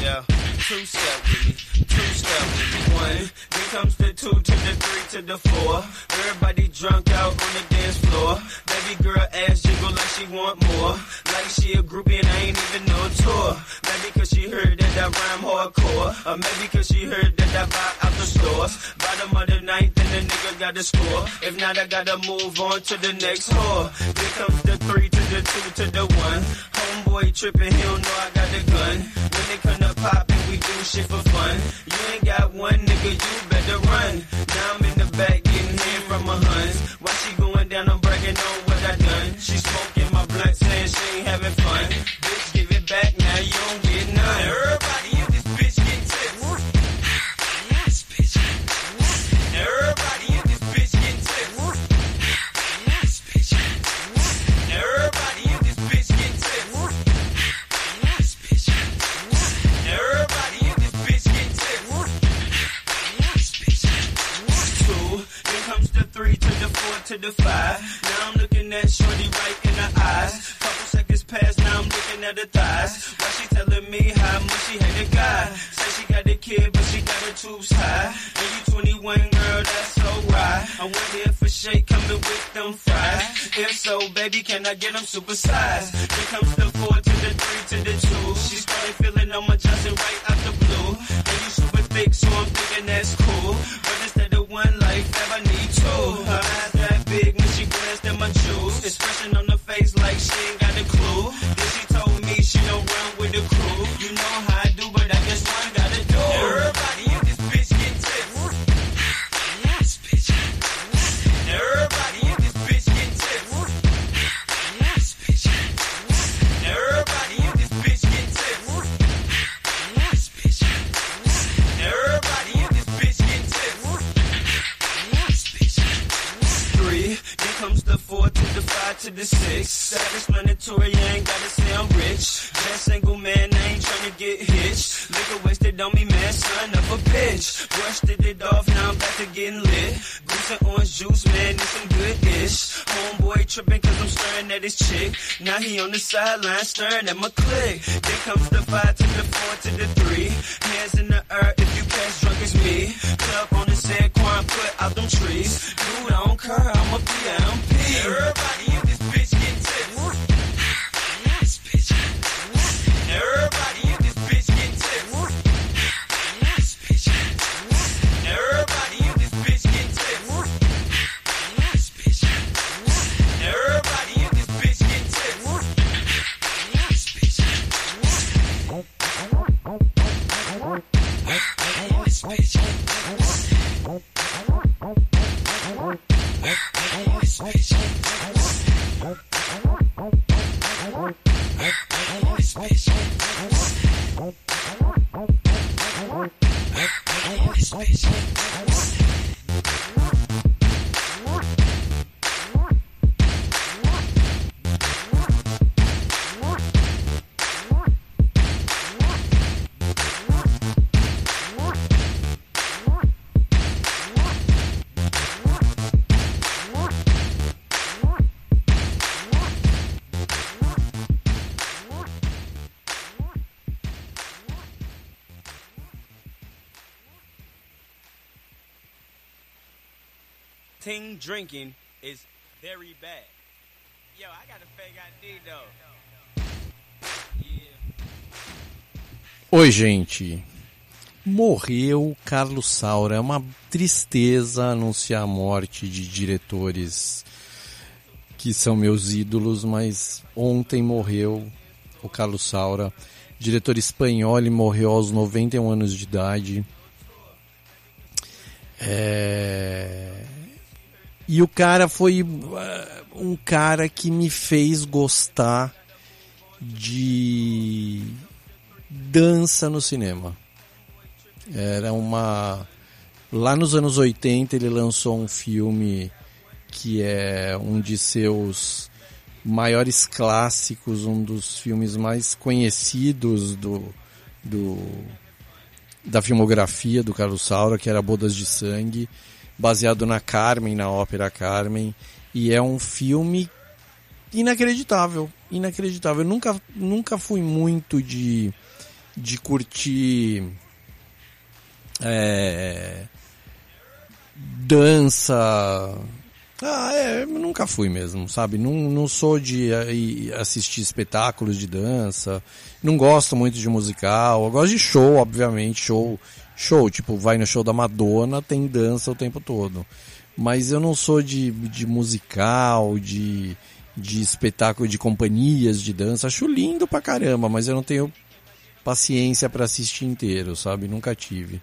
Yeah. Two step with me. Two step with me. One. Then comes the two to the three to the four. Everybody drunk out on the dance floor. Baby girl ass jiggle like she want more. Like she a groupie and I ain't even no tour. Maybe cause she heard that I rhyme hardcore. Or maybe cause she heard that I buy out the stores. Bottom of the ninth and the nigga got the score. If not, I gotta move on to the next whore. Here comes the three to the two to the one. Homeboy tripping, he don't know I got the gun. When they come to pop and we do shit for fun. You ain't got one nigga, you better run. Now I'm in the back getting hit from my huns. While she going down, I'm bragging on what I done. She smoking my blunt, saying she ain't having fun. To the five. Now I'm looking at Shorty right in the eyes. Couple seconds pass, now I'm looking at her thighs. Why she telling me how much she hate the guy? Say she got the kid, but she got her tubes high. And you 21, girl, that's so right. I went here for shake, coming with them fries. If so, baby, can I get them supersized? Here comes the four to the three to the two. She started feeling on my Johnson right out the blue. And you super thick, so I'm thinking that's cool. But instead of one life, I need two. Glanced at my jewels. Expression on the face like she ain't got a clue. Then she told me she don't run with the crew. Comes the four to the five to the six. Self-explanatory, ain't gotta say I'm rich. Just single man, I ain't tryna get hitched. Liquor wasted on me, man, son of a bitch. Brushed it off, now I'm back to getting lit. Goose and orange juice, man, it's some good ish. Homeboy tripping cause I'm staring at his chick. Now he on the sideline staring at my click. Then comes the five to the four to the three. Hands in the air if you catch drunk as me. Club on the said put out them trees. Dude, I don't care, I'm a PMP. Everybody Yes, bitch. Drinking is very bad. Yo, I got a fake ID though. Oi, gente. Morreu Carlos Saura. É uma tristeza anunciar a morte de diretores que são meus ídolos, mas ontem morreu o Carlos Saura, diretor espanhol, ele morreu aos 91 anos de idade. É... E o cara foi uh, um cara que me fez gostar de dança no cinema. Era uma. Lá nos anos 80 ele lançou um filme que é um de seus maiores clássicos, um dos filmes mais conhecidos do, do da filmografia do Carlos Saura, que era Bodas de Sangue, baseado na Carmen, na ópera Carmen, e é um filme inacreditável, inacreditável. Eu nunca, nunca fui muito de, de curtir é, dança. Ah, é, nunca fui mesmo, sabe? Não, não sou de ir assistir espetáculos de dança, não gosto muito de musical, eu gosto de show, obviamente, show, show, tipo, vai no show da Madonna, tem dança o tempo todo. Mas eu não sou de, de musical, de, de espetáculo de companhias de dança, acho lindo pra caramba, mas eu não tenho paciência para assistir inteiro, sabe? Nunca tive.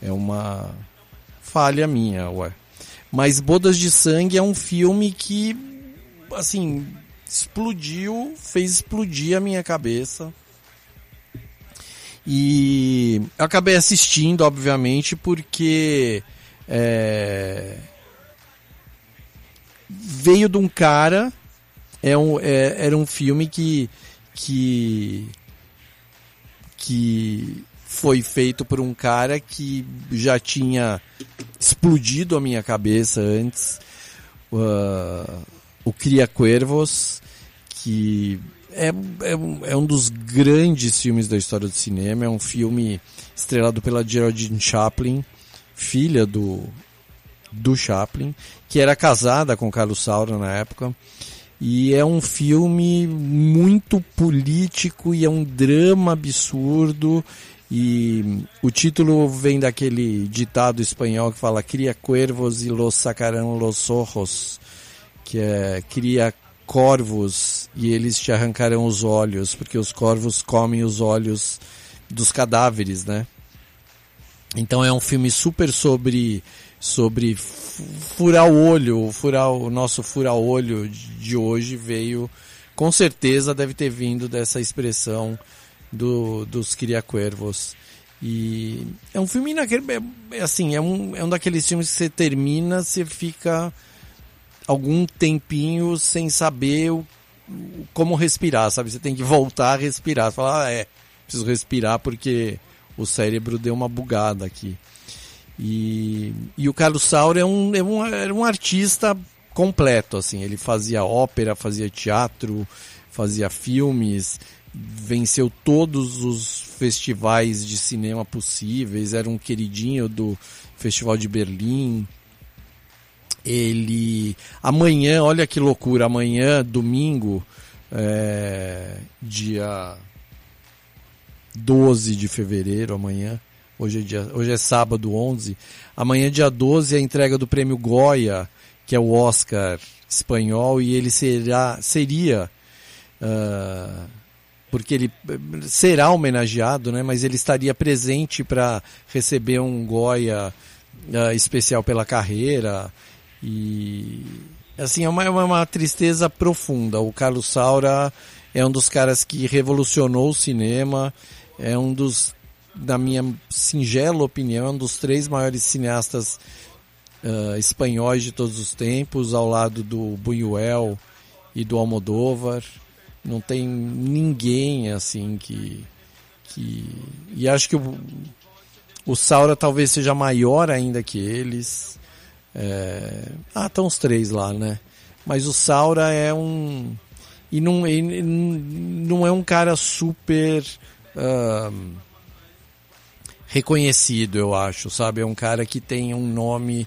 É uma falha minha, ué. Mas Bodas de Sangue é um filme que, assim, explodiu, fez explodir a minha cabeça. E eu acabei assistindo, obviamente, porque é, veio de um cara. É um, é, era um filme que, que, que foi feito por um cara que já tinha explodido a minha cabeça antes. Uh, o Cria Cuervos, que é, é, é, um dos grandes filmes da história do cinema. É um filme estrelado pela Geraldine Chaplin, filha do, do Chaplin, que era casada com Carlos Saura na época. E é um filme muito político e é um drama absurdo. E o título vem daquele ditado espanhol que fala cria cuervos e los sacarán los ojos, que é cria corvos e eles te arrancarão os olhos, porque os corvos comem os olhos dos cadáveres, né? Então é um filme super sobre sobre furar o olho, furar o nosso furar olho de hoje veio com certeza deve ter vindo dessa expressão do, dos Criacuervos. E é um filme naquele, é, assim, é um, é um daqueles filmes que você termina, você fica algum tempinho sem saber o, como respirar, sabe? Você tem que voltar a respirar. Falar, ah, é, preciso respirar porque o cérebro deu uma bugada aqui. E, e o Carlos Saura é um, é um, era um artista completo, assim. Ele fazia ópera, fazia teatro, fazia filmes, venceu todos os festivais de cinema possíveis, era um queridinho do Festival de Berlim. Ele. Amanhã, olha que loucura, amanhã, domingo, é, dia 12 de fevereiro, amanhã. Hoje é, dia, hoje é sábado 11. Amanhã, dia 12, é a entrega do prêmio Goya, que é o Oscar espanhol, e ele será, seria. Uh, porque ele será homenageado, né? mas ele estaria presente para receber um Goya uh, especial pela carreira. E Assim, é uma, é uma tristeza profunda. O Carlos Saura é um dos caras que revolucionou o cinema, é um dos, na minha singela opinião, é um dos três maiores cineastas uh, espanhóis de todos os tempos, ao lado do Buñuel e do Almodóvar. Não tem ninguém assim que. que... E acho que o, o Saura talvez seja maior ainda que eles. É... Ah, estão os três lá, né? Mas o Saura é um. E não, e não é um cara super. Uh, reconhecido, eu acho, sabe? É um cara que tem um nome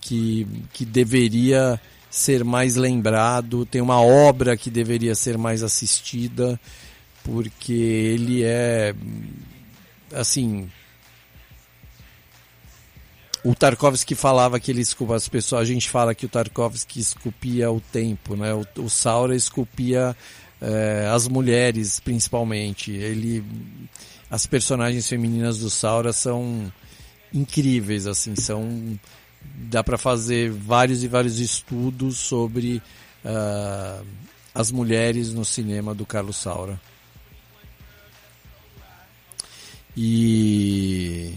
que, que deveria ser mais lembrado, tem uma obra que deveria ser mais assistida, porque ele é assim. O Tarkovsky falava que ele esculpa as pessoas. A gente fala que o Tarkovsky esculpia o tempo, né? O, o Saura esculpia eh, as mulheres, principalmente. Ele, as personagens femininas do Saura são incríveis, assim, são dá para fazer vários e vários estudos sobre uh, as mulheres no cinema do Carlos Saura. E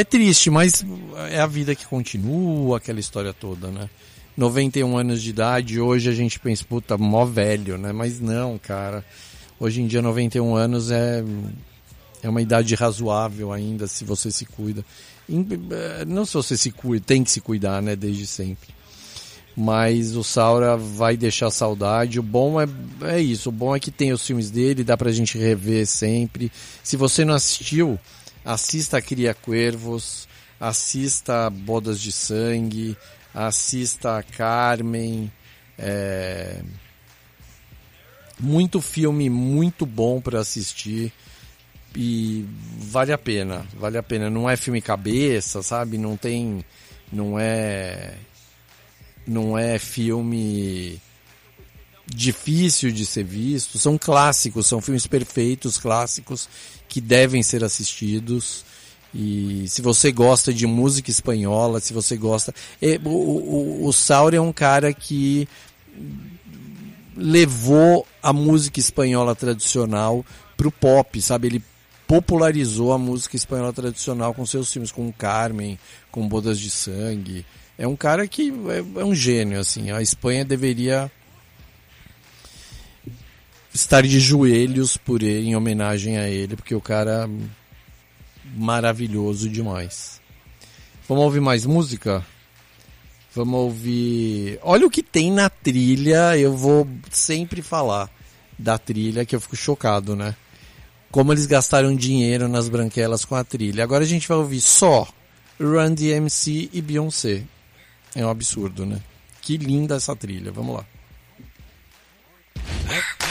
é triste, mas é a vida que continua, aquela história toda, né? 91 anos de idade, hoje a gente pensa, puta, mó velho, né? Mas não, cara. Hoje em dia, 91 anos é, é uma idade razoável ainda, se você se cuida. Eh, não se você se cuida, tem que se cuidar, né, desde sempre. Mas o Saura vai deixar saudade. O bom é, é isso. O bom é que tem os filmes dele, dá pra gente rever sempre. Se você não assistiu, assista Cria Cuervos, assista Bodas de Sangue, assista Carmen. É... Muito filme muito bom para assistir e vale a pena, vale a pena. Não é filme cabeça, sabe? Não tem, não é, não é filme difícil de ser visto. São clássicos, são filmes perfeitos, clássicos que devem ser assistidos. E se você gosta de música espanhola, se você gosta, o, o, o Saura é um cara que levou a música espanhola tradicional pro pop, sabe? Ele popularizou a música espanhola tradicional com seus filmes, com Carmen, com Bodas de Sangue. É um cara que é, é um gênio, assim. A Espanha deveria estar de joelhos por ele, em homenagem a ele, porque o cara é maravilhoso demais. Vamos ouvir mais música? Vamos ouvir. Olha o que tem na trilha, eu vou sempre falar da trilha, que eu fico chocado, né? como eles gastaram dinheiro nas branquelas com a trilha. Agora a gente vai ouvir só Run DMC e Beyoncé. É um absurdo, né? Que linda essa trilha. Vamos lá.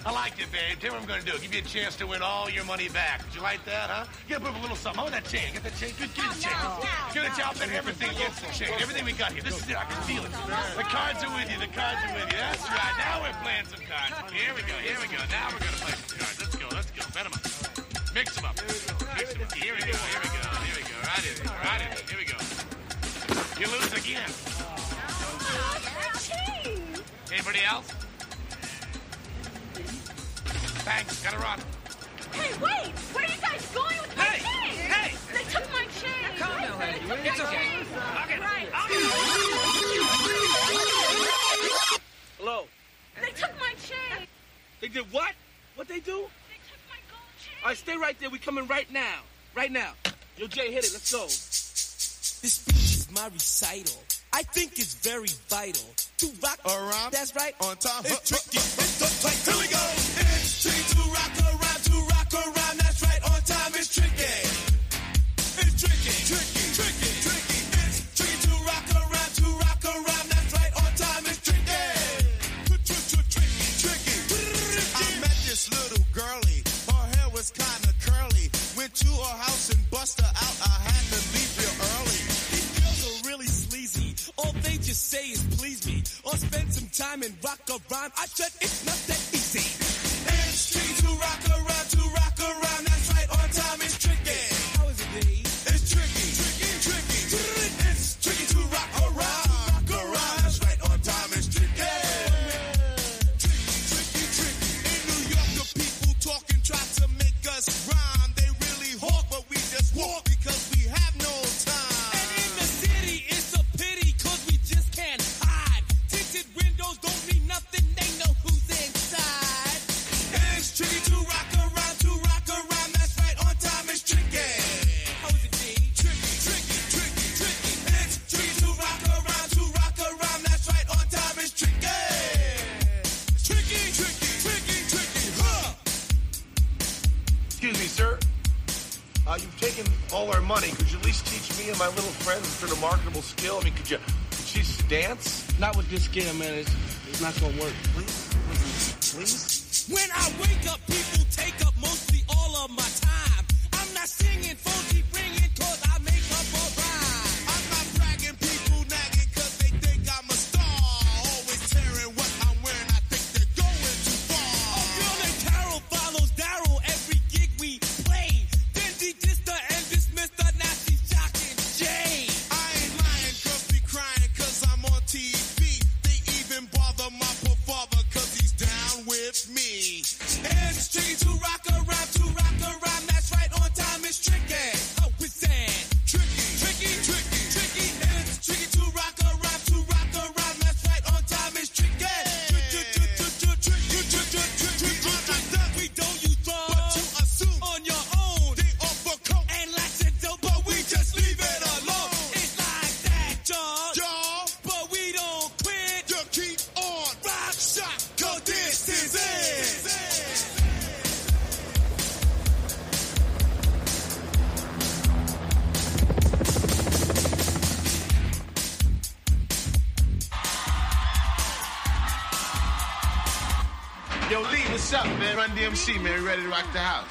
I like it, babe. Tell me what I'm going to do. Give you a chance to win all your money back. Would you like that, huh? Get a little something. Oh, that chain. Get that chain. Good, get the chain. Get it out there. Everything gets the chain. Everything we got here. This is it. I can feel it. The cards are with you. The cards are with you. That's right. Now we're playing some cards. Here we go. Here we go. Now we're to play some cards. Let's go. Let's go. Bet 'em up. Mix them up. Mix them up. Here we go. Here we go. Here we go. Right in there. Right in there. Here we go. You lose again. Anybody else? Thanks. Gotta run. Hey, wait! Where are you guys going with my Hey, chain? hey! They took my chain! Calm down, They lady. took It's my okay. chain. Okay. Right. Hello. They took my chain! They did what? What they do? They took my gold chain! All right, stay right there. We coming right now. Right now. Yo, Jay, hit it. Let's go. This speech is my recital. I think it's very vital to rock around. That's right, on time. It's tricky. It's the like here we go. It's tricky to rock around, to rock around. That's right, on time. It's tricky. It's tricky, tricky, tricky, tricky. It's tricky to rock around, to rock around. That's right, on time. It's tricky. Tricky, tricky, tricky. I met this little girlie. Her hair was kind of curly. Went to her house and bust her out. I had to leave real early. These girls are really sleazy. All they just say is please me or spend some time and rock around. I said it's not that easy. our money. Could you at least teach me and my little friends a sort of marketable skill? I mean, could you? Could she dance? Not with this skill, man. It's, it's not gonna work. Please, please, please. When I wake up, people take up mostly all of my time. I'm not singing funky ready to rock the house.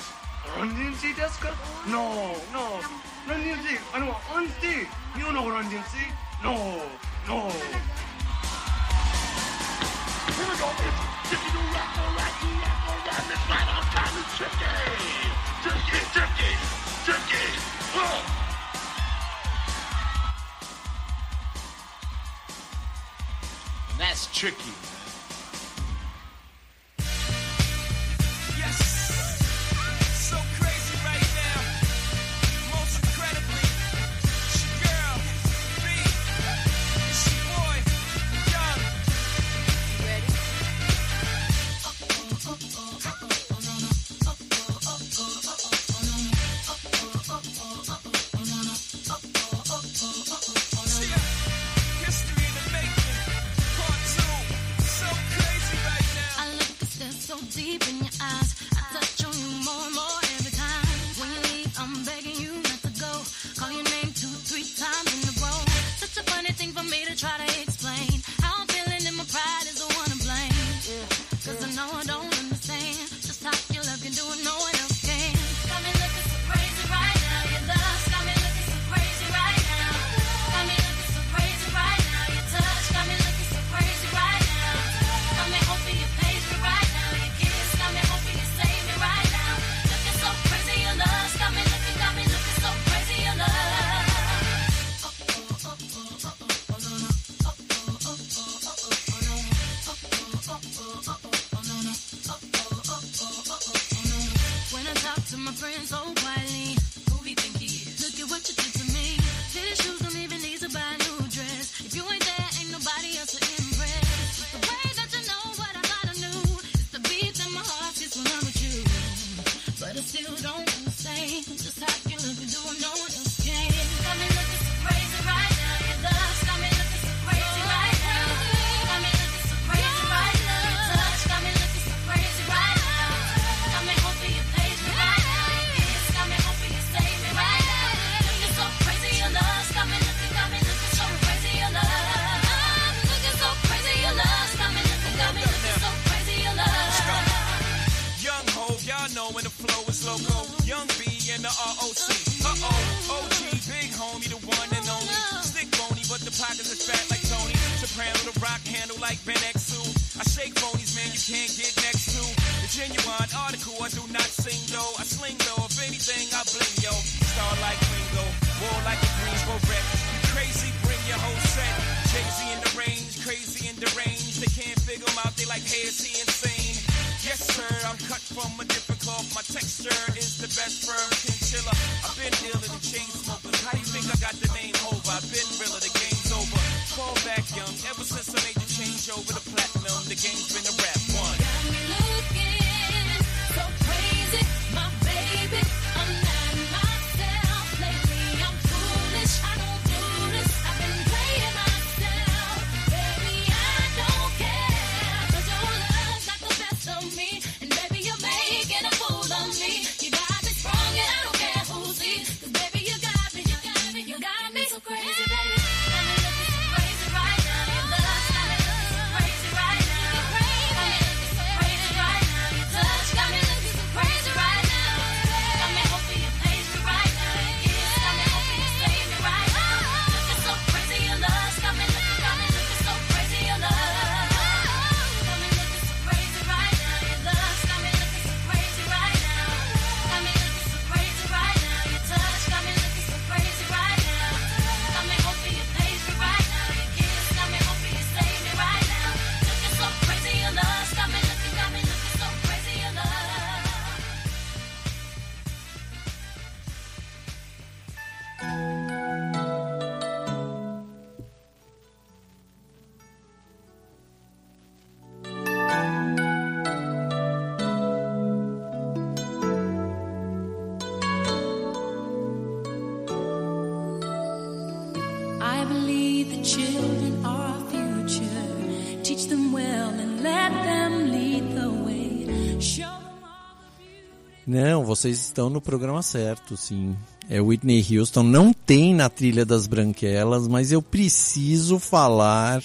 Vocês estão no programa certo, sim. É Whitney Houston. Não tem na trilha das branquelas, mas eu preciso falar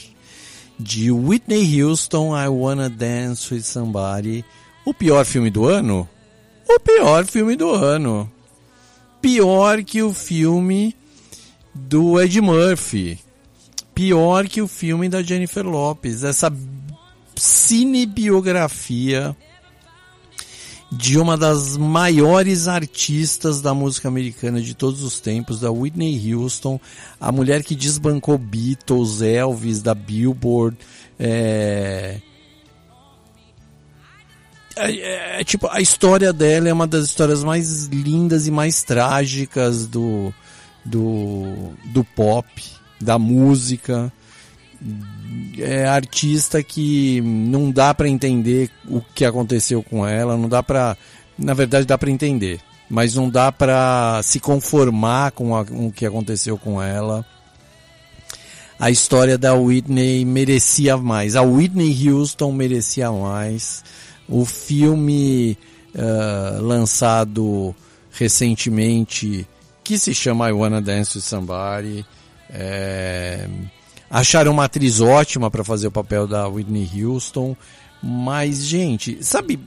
de Whitney Houston, I Wanna Dance with Somebody. O pior filme do ano? O pior filme do ano. Pior que o filme do Ed Murphy. Pior que o filme da Jennifer Lopez. Essa cinebiografia de uma das maiores artistas da música americana de todos os tempos, da Whitney Houston, a mulher que desbancou Beatles, Elvis, da Billboard. É... É, é, tipo, a história dela é uma das histórias mais lindas e mais trágicas do, do, do pop, da música. É artista que não dá para entender o que aconteceu com ela, não dá para, na verdade dá para entender, mas não dá para se conformar com, a, com o que aconteceu com ela. A história da Whitney merecia mais, a Whitney Houston merecia mais. O filme uh, lançado recentemente que se chama I Wanna Dance with Somebody. É... Acharam uma atriz ótima para fazer o papel da Whitney Houston, mas gente, sabe,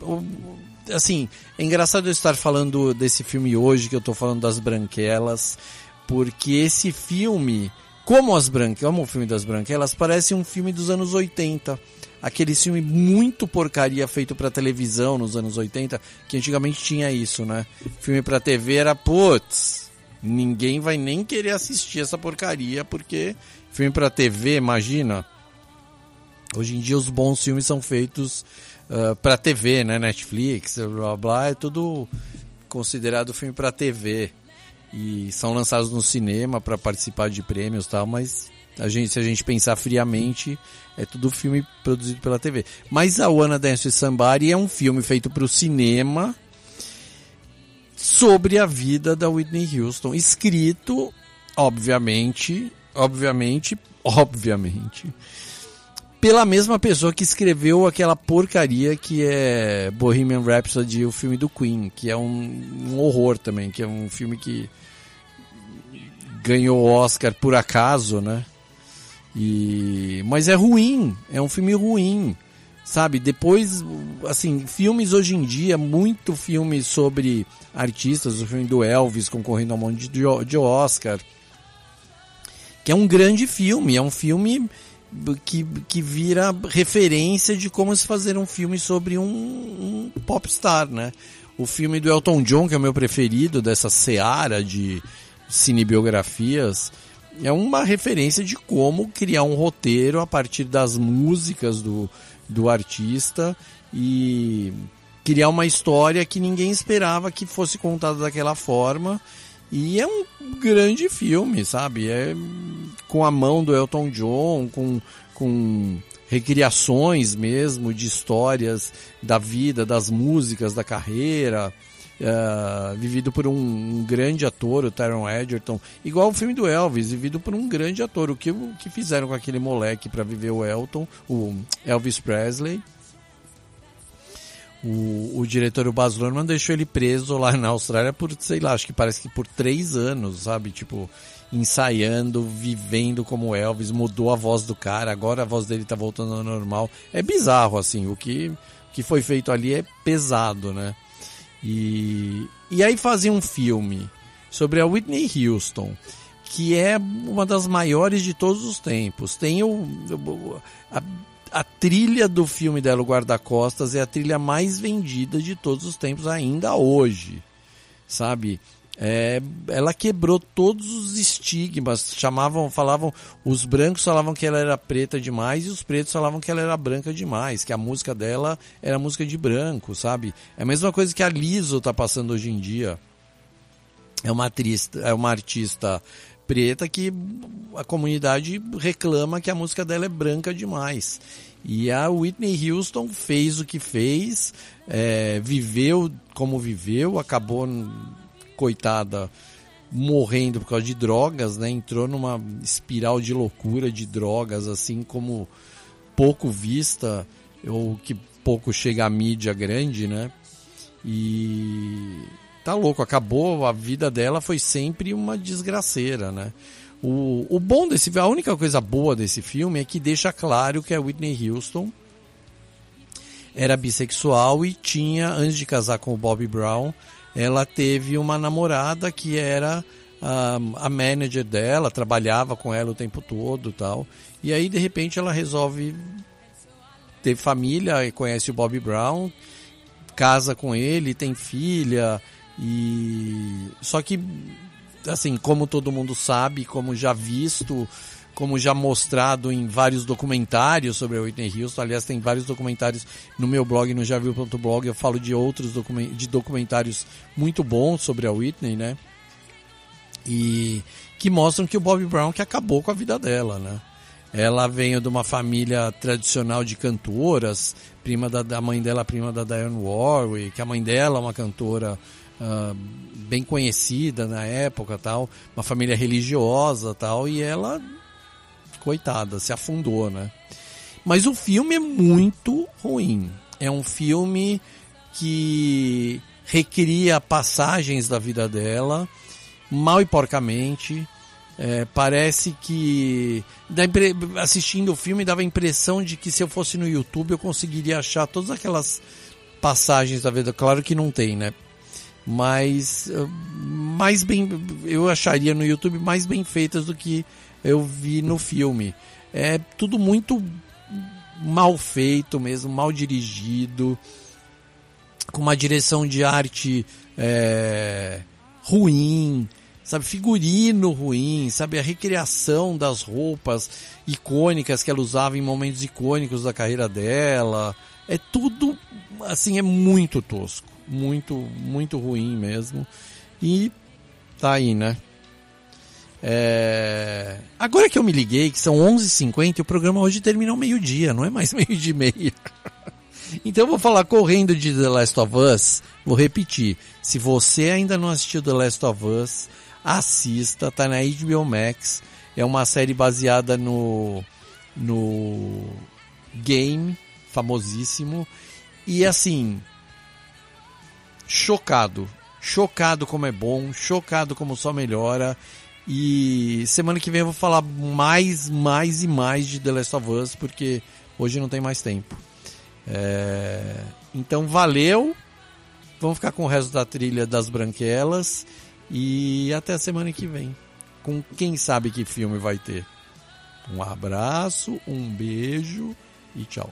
assim, é engraçado eu estar falando desse filme hoje que eu estou falando das Branquelas, porque esse filme, como as Branquelas, como o filme das Branquelas, parece um filme dos anos 80 aquele filme muito porcaria feito para televisão nos anos 80, que antigamente tinha isso, né? Filme para TV era putz, ninguém vai nem querer assistir essa porcaria porque filme para TV, imagina. Hoje em dia os bons filmes são feitos uh, para TV, né? Netflix, blá, blá é tudo considerado filme para TV e são lançados no cinema para participar de prêmios e tal, mas a gente, se a gente pensar friamente, é tudo filme produzido pela TV. Mas a Wanna Dance with Somebody é um filme feito para o cinema sobre a vida da Whitney Houston, escrito, obviamente, obviamente, obviamente, pela mesma pessoa que escreveu aquela porcaria que é Bohemian Rhapsody, o filme do Queen, que é um, um horror também, que é um filme que ganhou Oscar por acaso, né? E mas é ruim, é um filme ruim, sabe? Depois, assim, filmes hoje em dia, muito filme sobre artistas, o filme do Elvis concorrendo a um monte de, de Oscar, que é um grande filme, é um filme que, que vira referência de como se fazer um filme sobre um, um popstar, né? O filme do Elton John, que é o meu preferido, dessa seara de cinebiografias, é uma referência de como criar um roteiro a partir das músicas do, do artista e criar uma história que ninguém esperava que fosse contada daquela forma. E é um grande filme, sabe? É com a mão do Elton John, com, com recriações mesmo de histórias da vida, das músicas, da carreira. eh, vivido por um, um grande ator, o Taron Egerton, igual o filme do Elvis, vivido por um grande ator. O que, o que fizeram com aquele moleque para viver o Elton, o Elvis Presley? O, o diretor, o Baz Luhrmann, deixou ele preso lá na Austrália por, sei lá, acho que parece que por três anos, sabe? Tipo, ensaiando, vivendo como Elvis, mudou a voz do cara, agora a voz dele tá voltando ao normal. É bizarro, assim, o que, que foi feito ali é pesado, né? E, e aí fazia um filme sobre a Whitney Houston, que é uma das maiores de todos os tempos. Tem o, o- a, a trilha do filme dela, o Guarda-Costas, é a trilha mais vendida de todos os tempos ainda hoje, sabe? É, ela quebrou todos os estigmas, chamavam, falavam, os brancos falavam que ela era preta demais e os pretos falavam que ela era branca demais, que a música dela era música de branco, sabe? É a mesma coisa que a Liso tá passando hoje em dia é uma artista, é uma artista preta que a comunidade reclama que a música dela é branca demais. E a Whitney Houston fez o que fez, é, viveu como viveu, acabou, coitada, morrendo por causa de drogas, né? Entrou numa espiral de loucura de drogas, assim como pouco vista, ou que pouco chega à mídia grande, né? E tá louco, acabou, a vida dela foi sempre uma desgraceira, né? O, o bom desse a única coisa boa desse filme é que deixa claro que a Whitney Houston era bissexual e tinha, antes de casar com o Bobby Brown, ela teve uma namorada que era a, a manager dela, trabalhava com ela o tempo todo tal. E aí, de repente, ela resolve ter família e conhece o Bobby Brown, casa com ele, tem filha e só que assim, como todo mundo sabe, como já visto, como já mostrado em vários documentários sobre a Whitney Houston, aliás, tem vários documentários no meu blog, no javiu.blog, eu falo de outros documen- de documentários muito bons sobre a Whitney, né? E que mostram que o Bobby Brown que acabou com a vida dela, né? Ela veio de uma família tradicional de cantoras, prima da, da mãe dela, prima da Diane Warwick, a mãe dela é uma cantora ah, bem conhecida na época, tal, uma família religiosa, tal, e ela coitada, se afundou, né? Mas o filme é muito ruim. É um filme que recria passagens da vida dela, mal e porcamente. É, parece que assistindo o filme dava a impressão de que se eu fosse no YouTube eu conseguiria achar todas aquelas passagens da vida. Claro que não tem, né? Mas eh, mais bem eu acharia no YouTube mais bem feitas do que eu vi no filme. É tudo muito mal feito mesmo, mal dirigido, com uma direção de arte é, ruim, sabe, figurino ruim, sabe, a recriação das roupas icônicas que ela usava em momentos icônicos da carreira dela, é tudo, assim, é muito tosco, muito, muito ruim mesmo, e tá aí, né? É... Agora que eu me liguei, que são 11h50 e o programa hoje termina ao meio-dia, não é mais meio-dia e meia. Então eu vou falar correndo de The Last of Us. Vou repetir. Se você ainda não assistiu The Last of Us, assista. Tá na HBO Max. É uma série baseada no no game famosíssimo e assim chocado. Chocado como é bom, chocado como só melhora. E semana que vem eu vou falar mais, mais e mais de The Last of Us, porque hoje não tem mais tempo. É... Então valeu. Vamos ficar com o resto da trilha das branquelas. E até a semana que vem. Com quem sabe que filme vai ter. Um abraço, um beijo e tchau.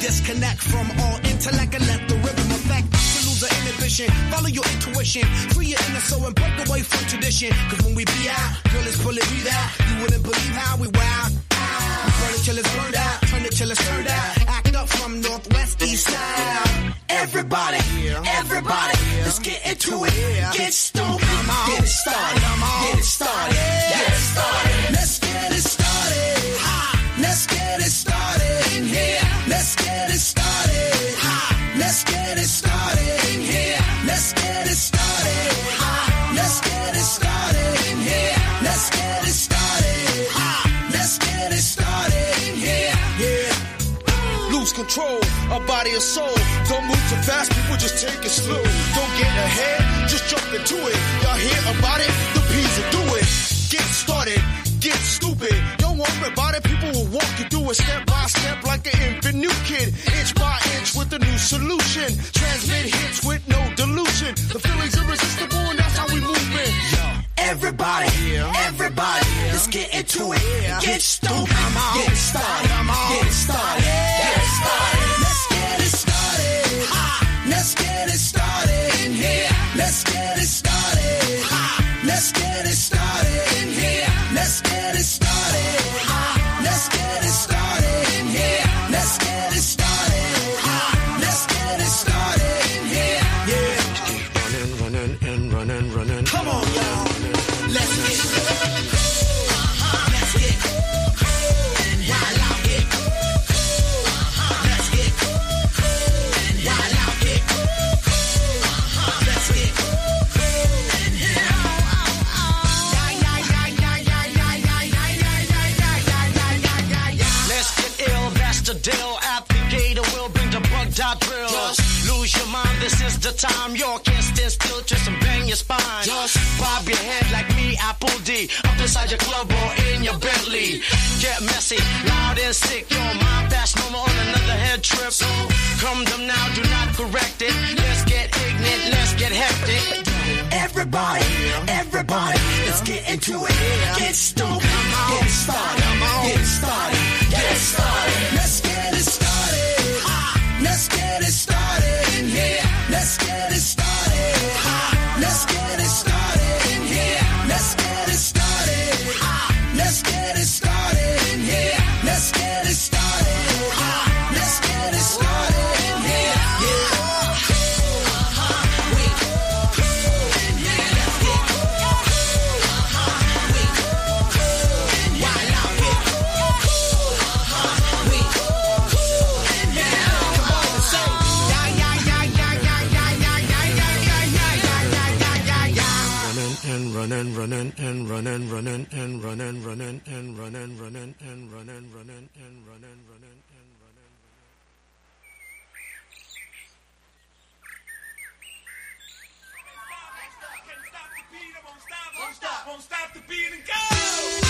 disconnect from all intellect and let the rhythm affect lose inhibition. Follow your intuition, free your inner soul and break away from tradition. Cause when we be out, it step by step like an infant new kid. Inch by inch with a new solution. Transmit hits with no delusion. The feeling's irresistible and that's how we move it. Everybody, everybody, let's get into it. Get stupid, get started. sick, loud and sick. Your mind fast, on another head trip. So come now, do not correct it. Let's get ignorant, let's get hectic. Everybody, everybody, let's get into it. Get stoked, get started, get started, get started. running, running, and running, running, and running, running, and running, running, and running, running. and running. Won't stop, won't stop the beat and go!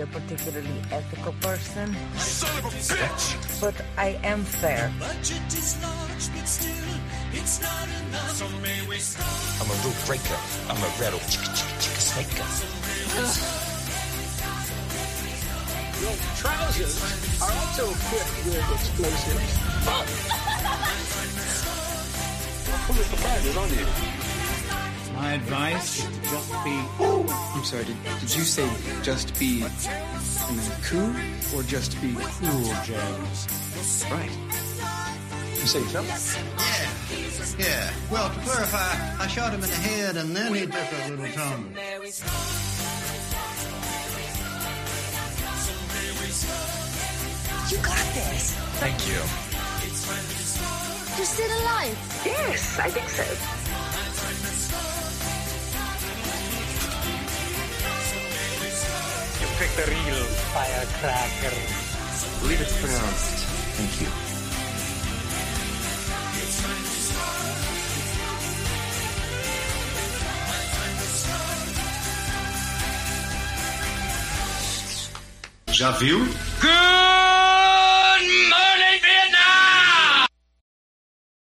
a particularly ethical person. Son of a bitch! But I am fair. Budget is large, but still, it's not enough. So may we start. I'm a rule breaker. I'm a rattle chicka chicka chicka snaker. Your trousers are also equipped with explosives. Pull the surprises on you. My advice, just be. I'm sorry, did, did you say just be and then cool or just be cool, James? Right. You say so? Yeah. Yeah. Well, to clarify, I shot him in the head and then he took a little tumble. You got this. Thank you. You're still alive. Yes, I think so. The real firecracker. I believe it's pronounced thank you. Já viu? Good!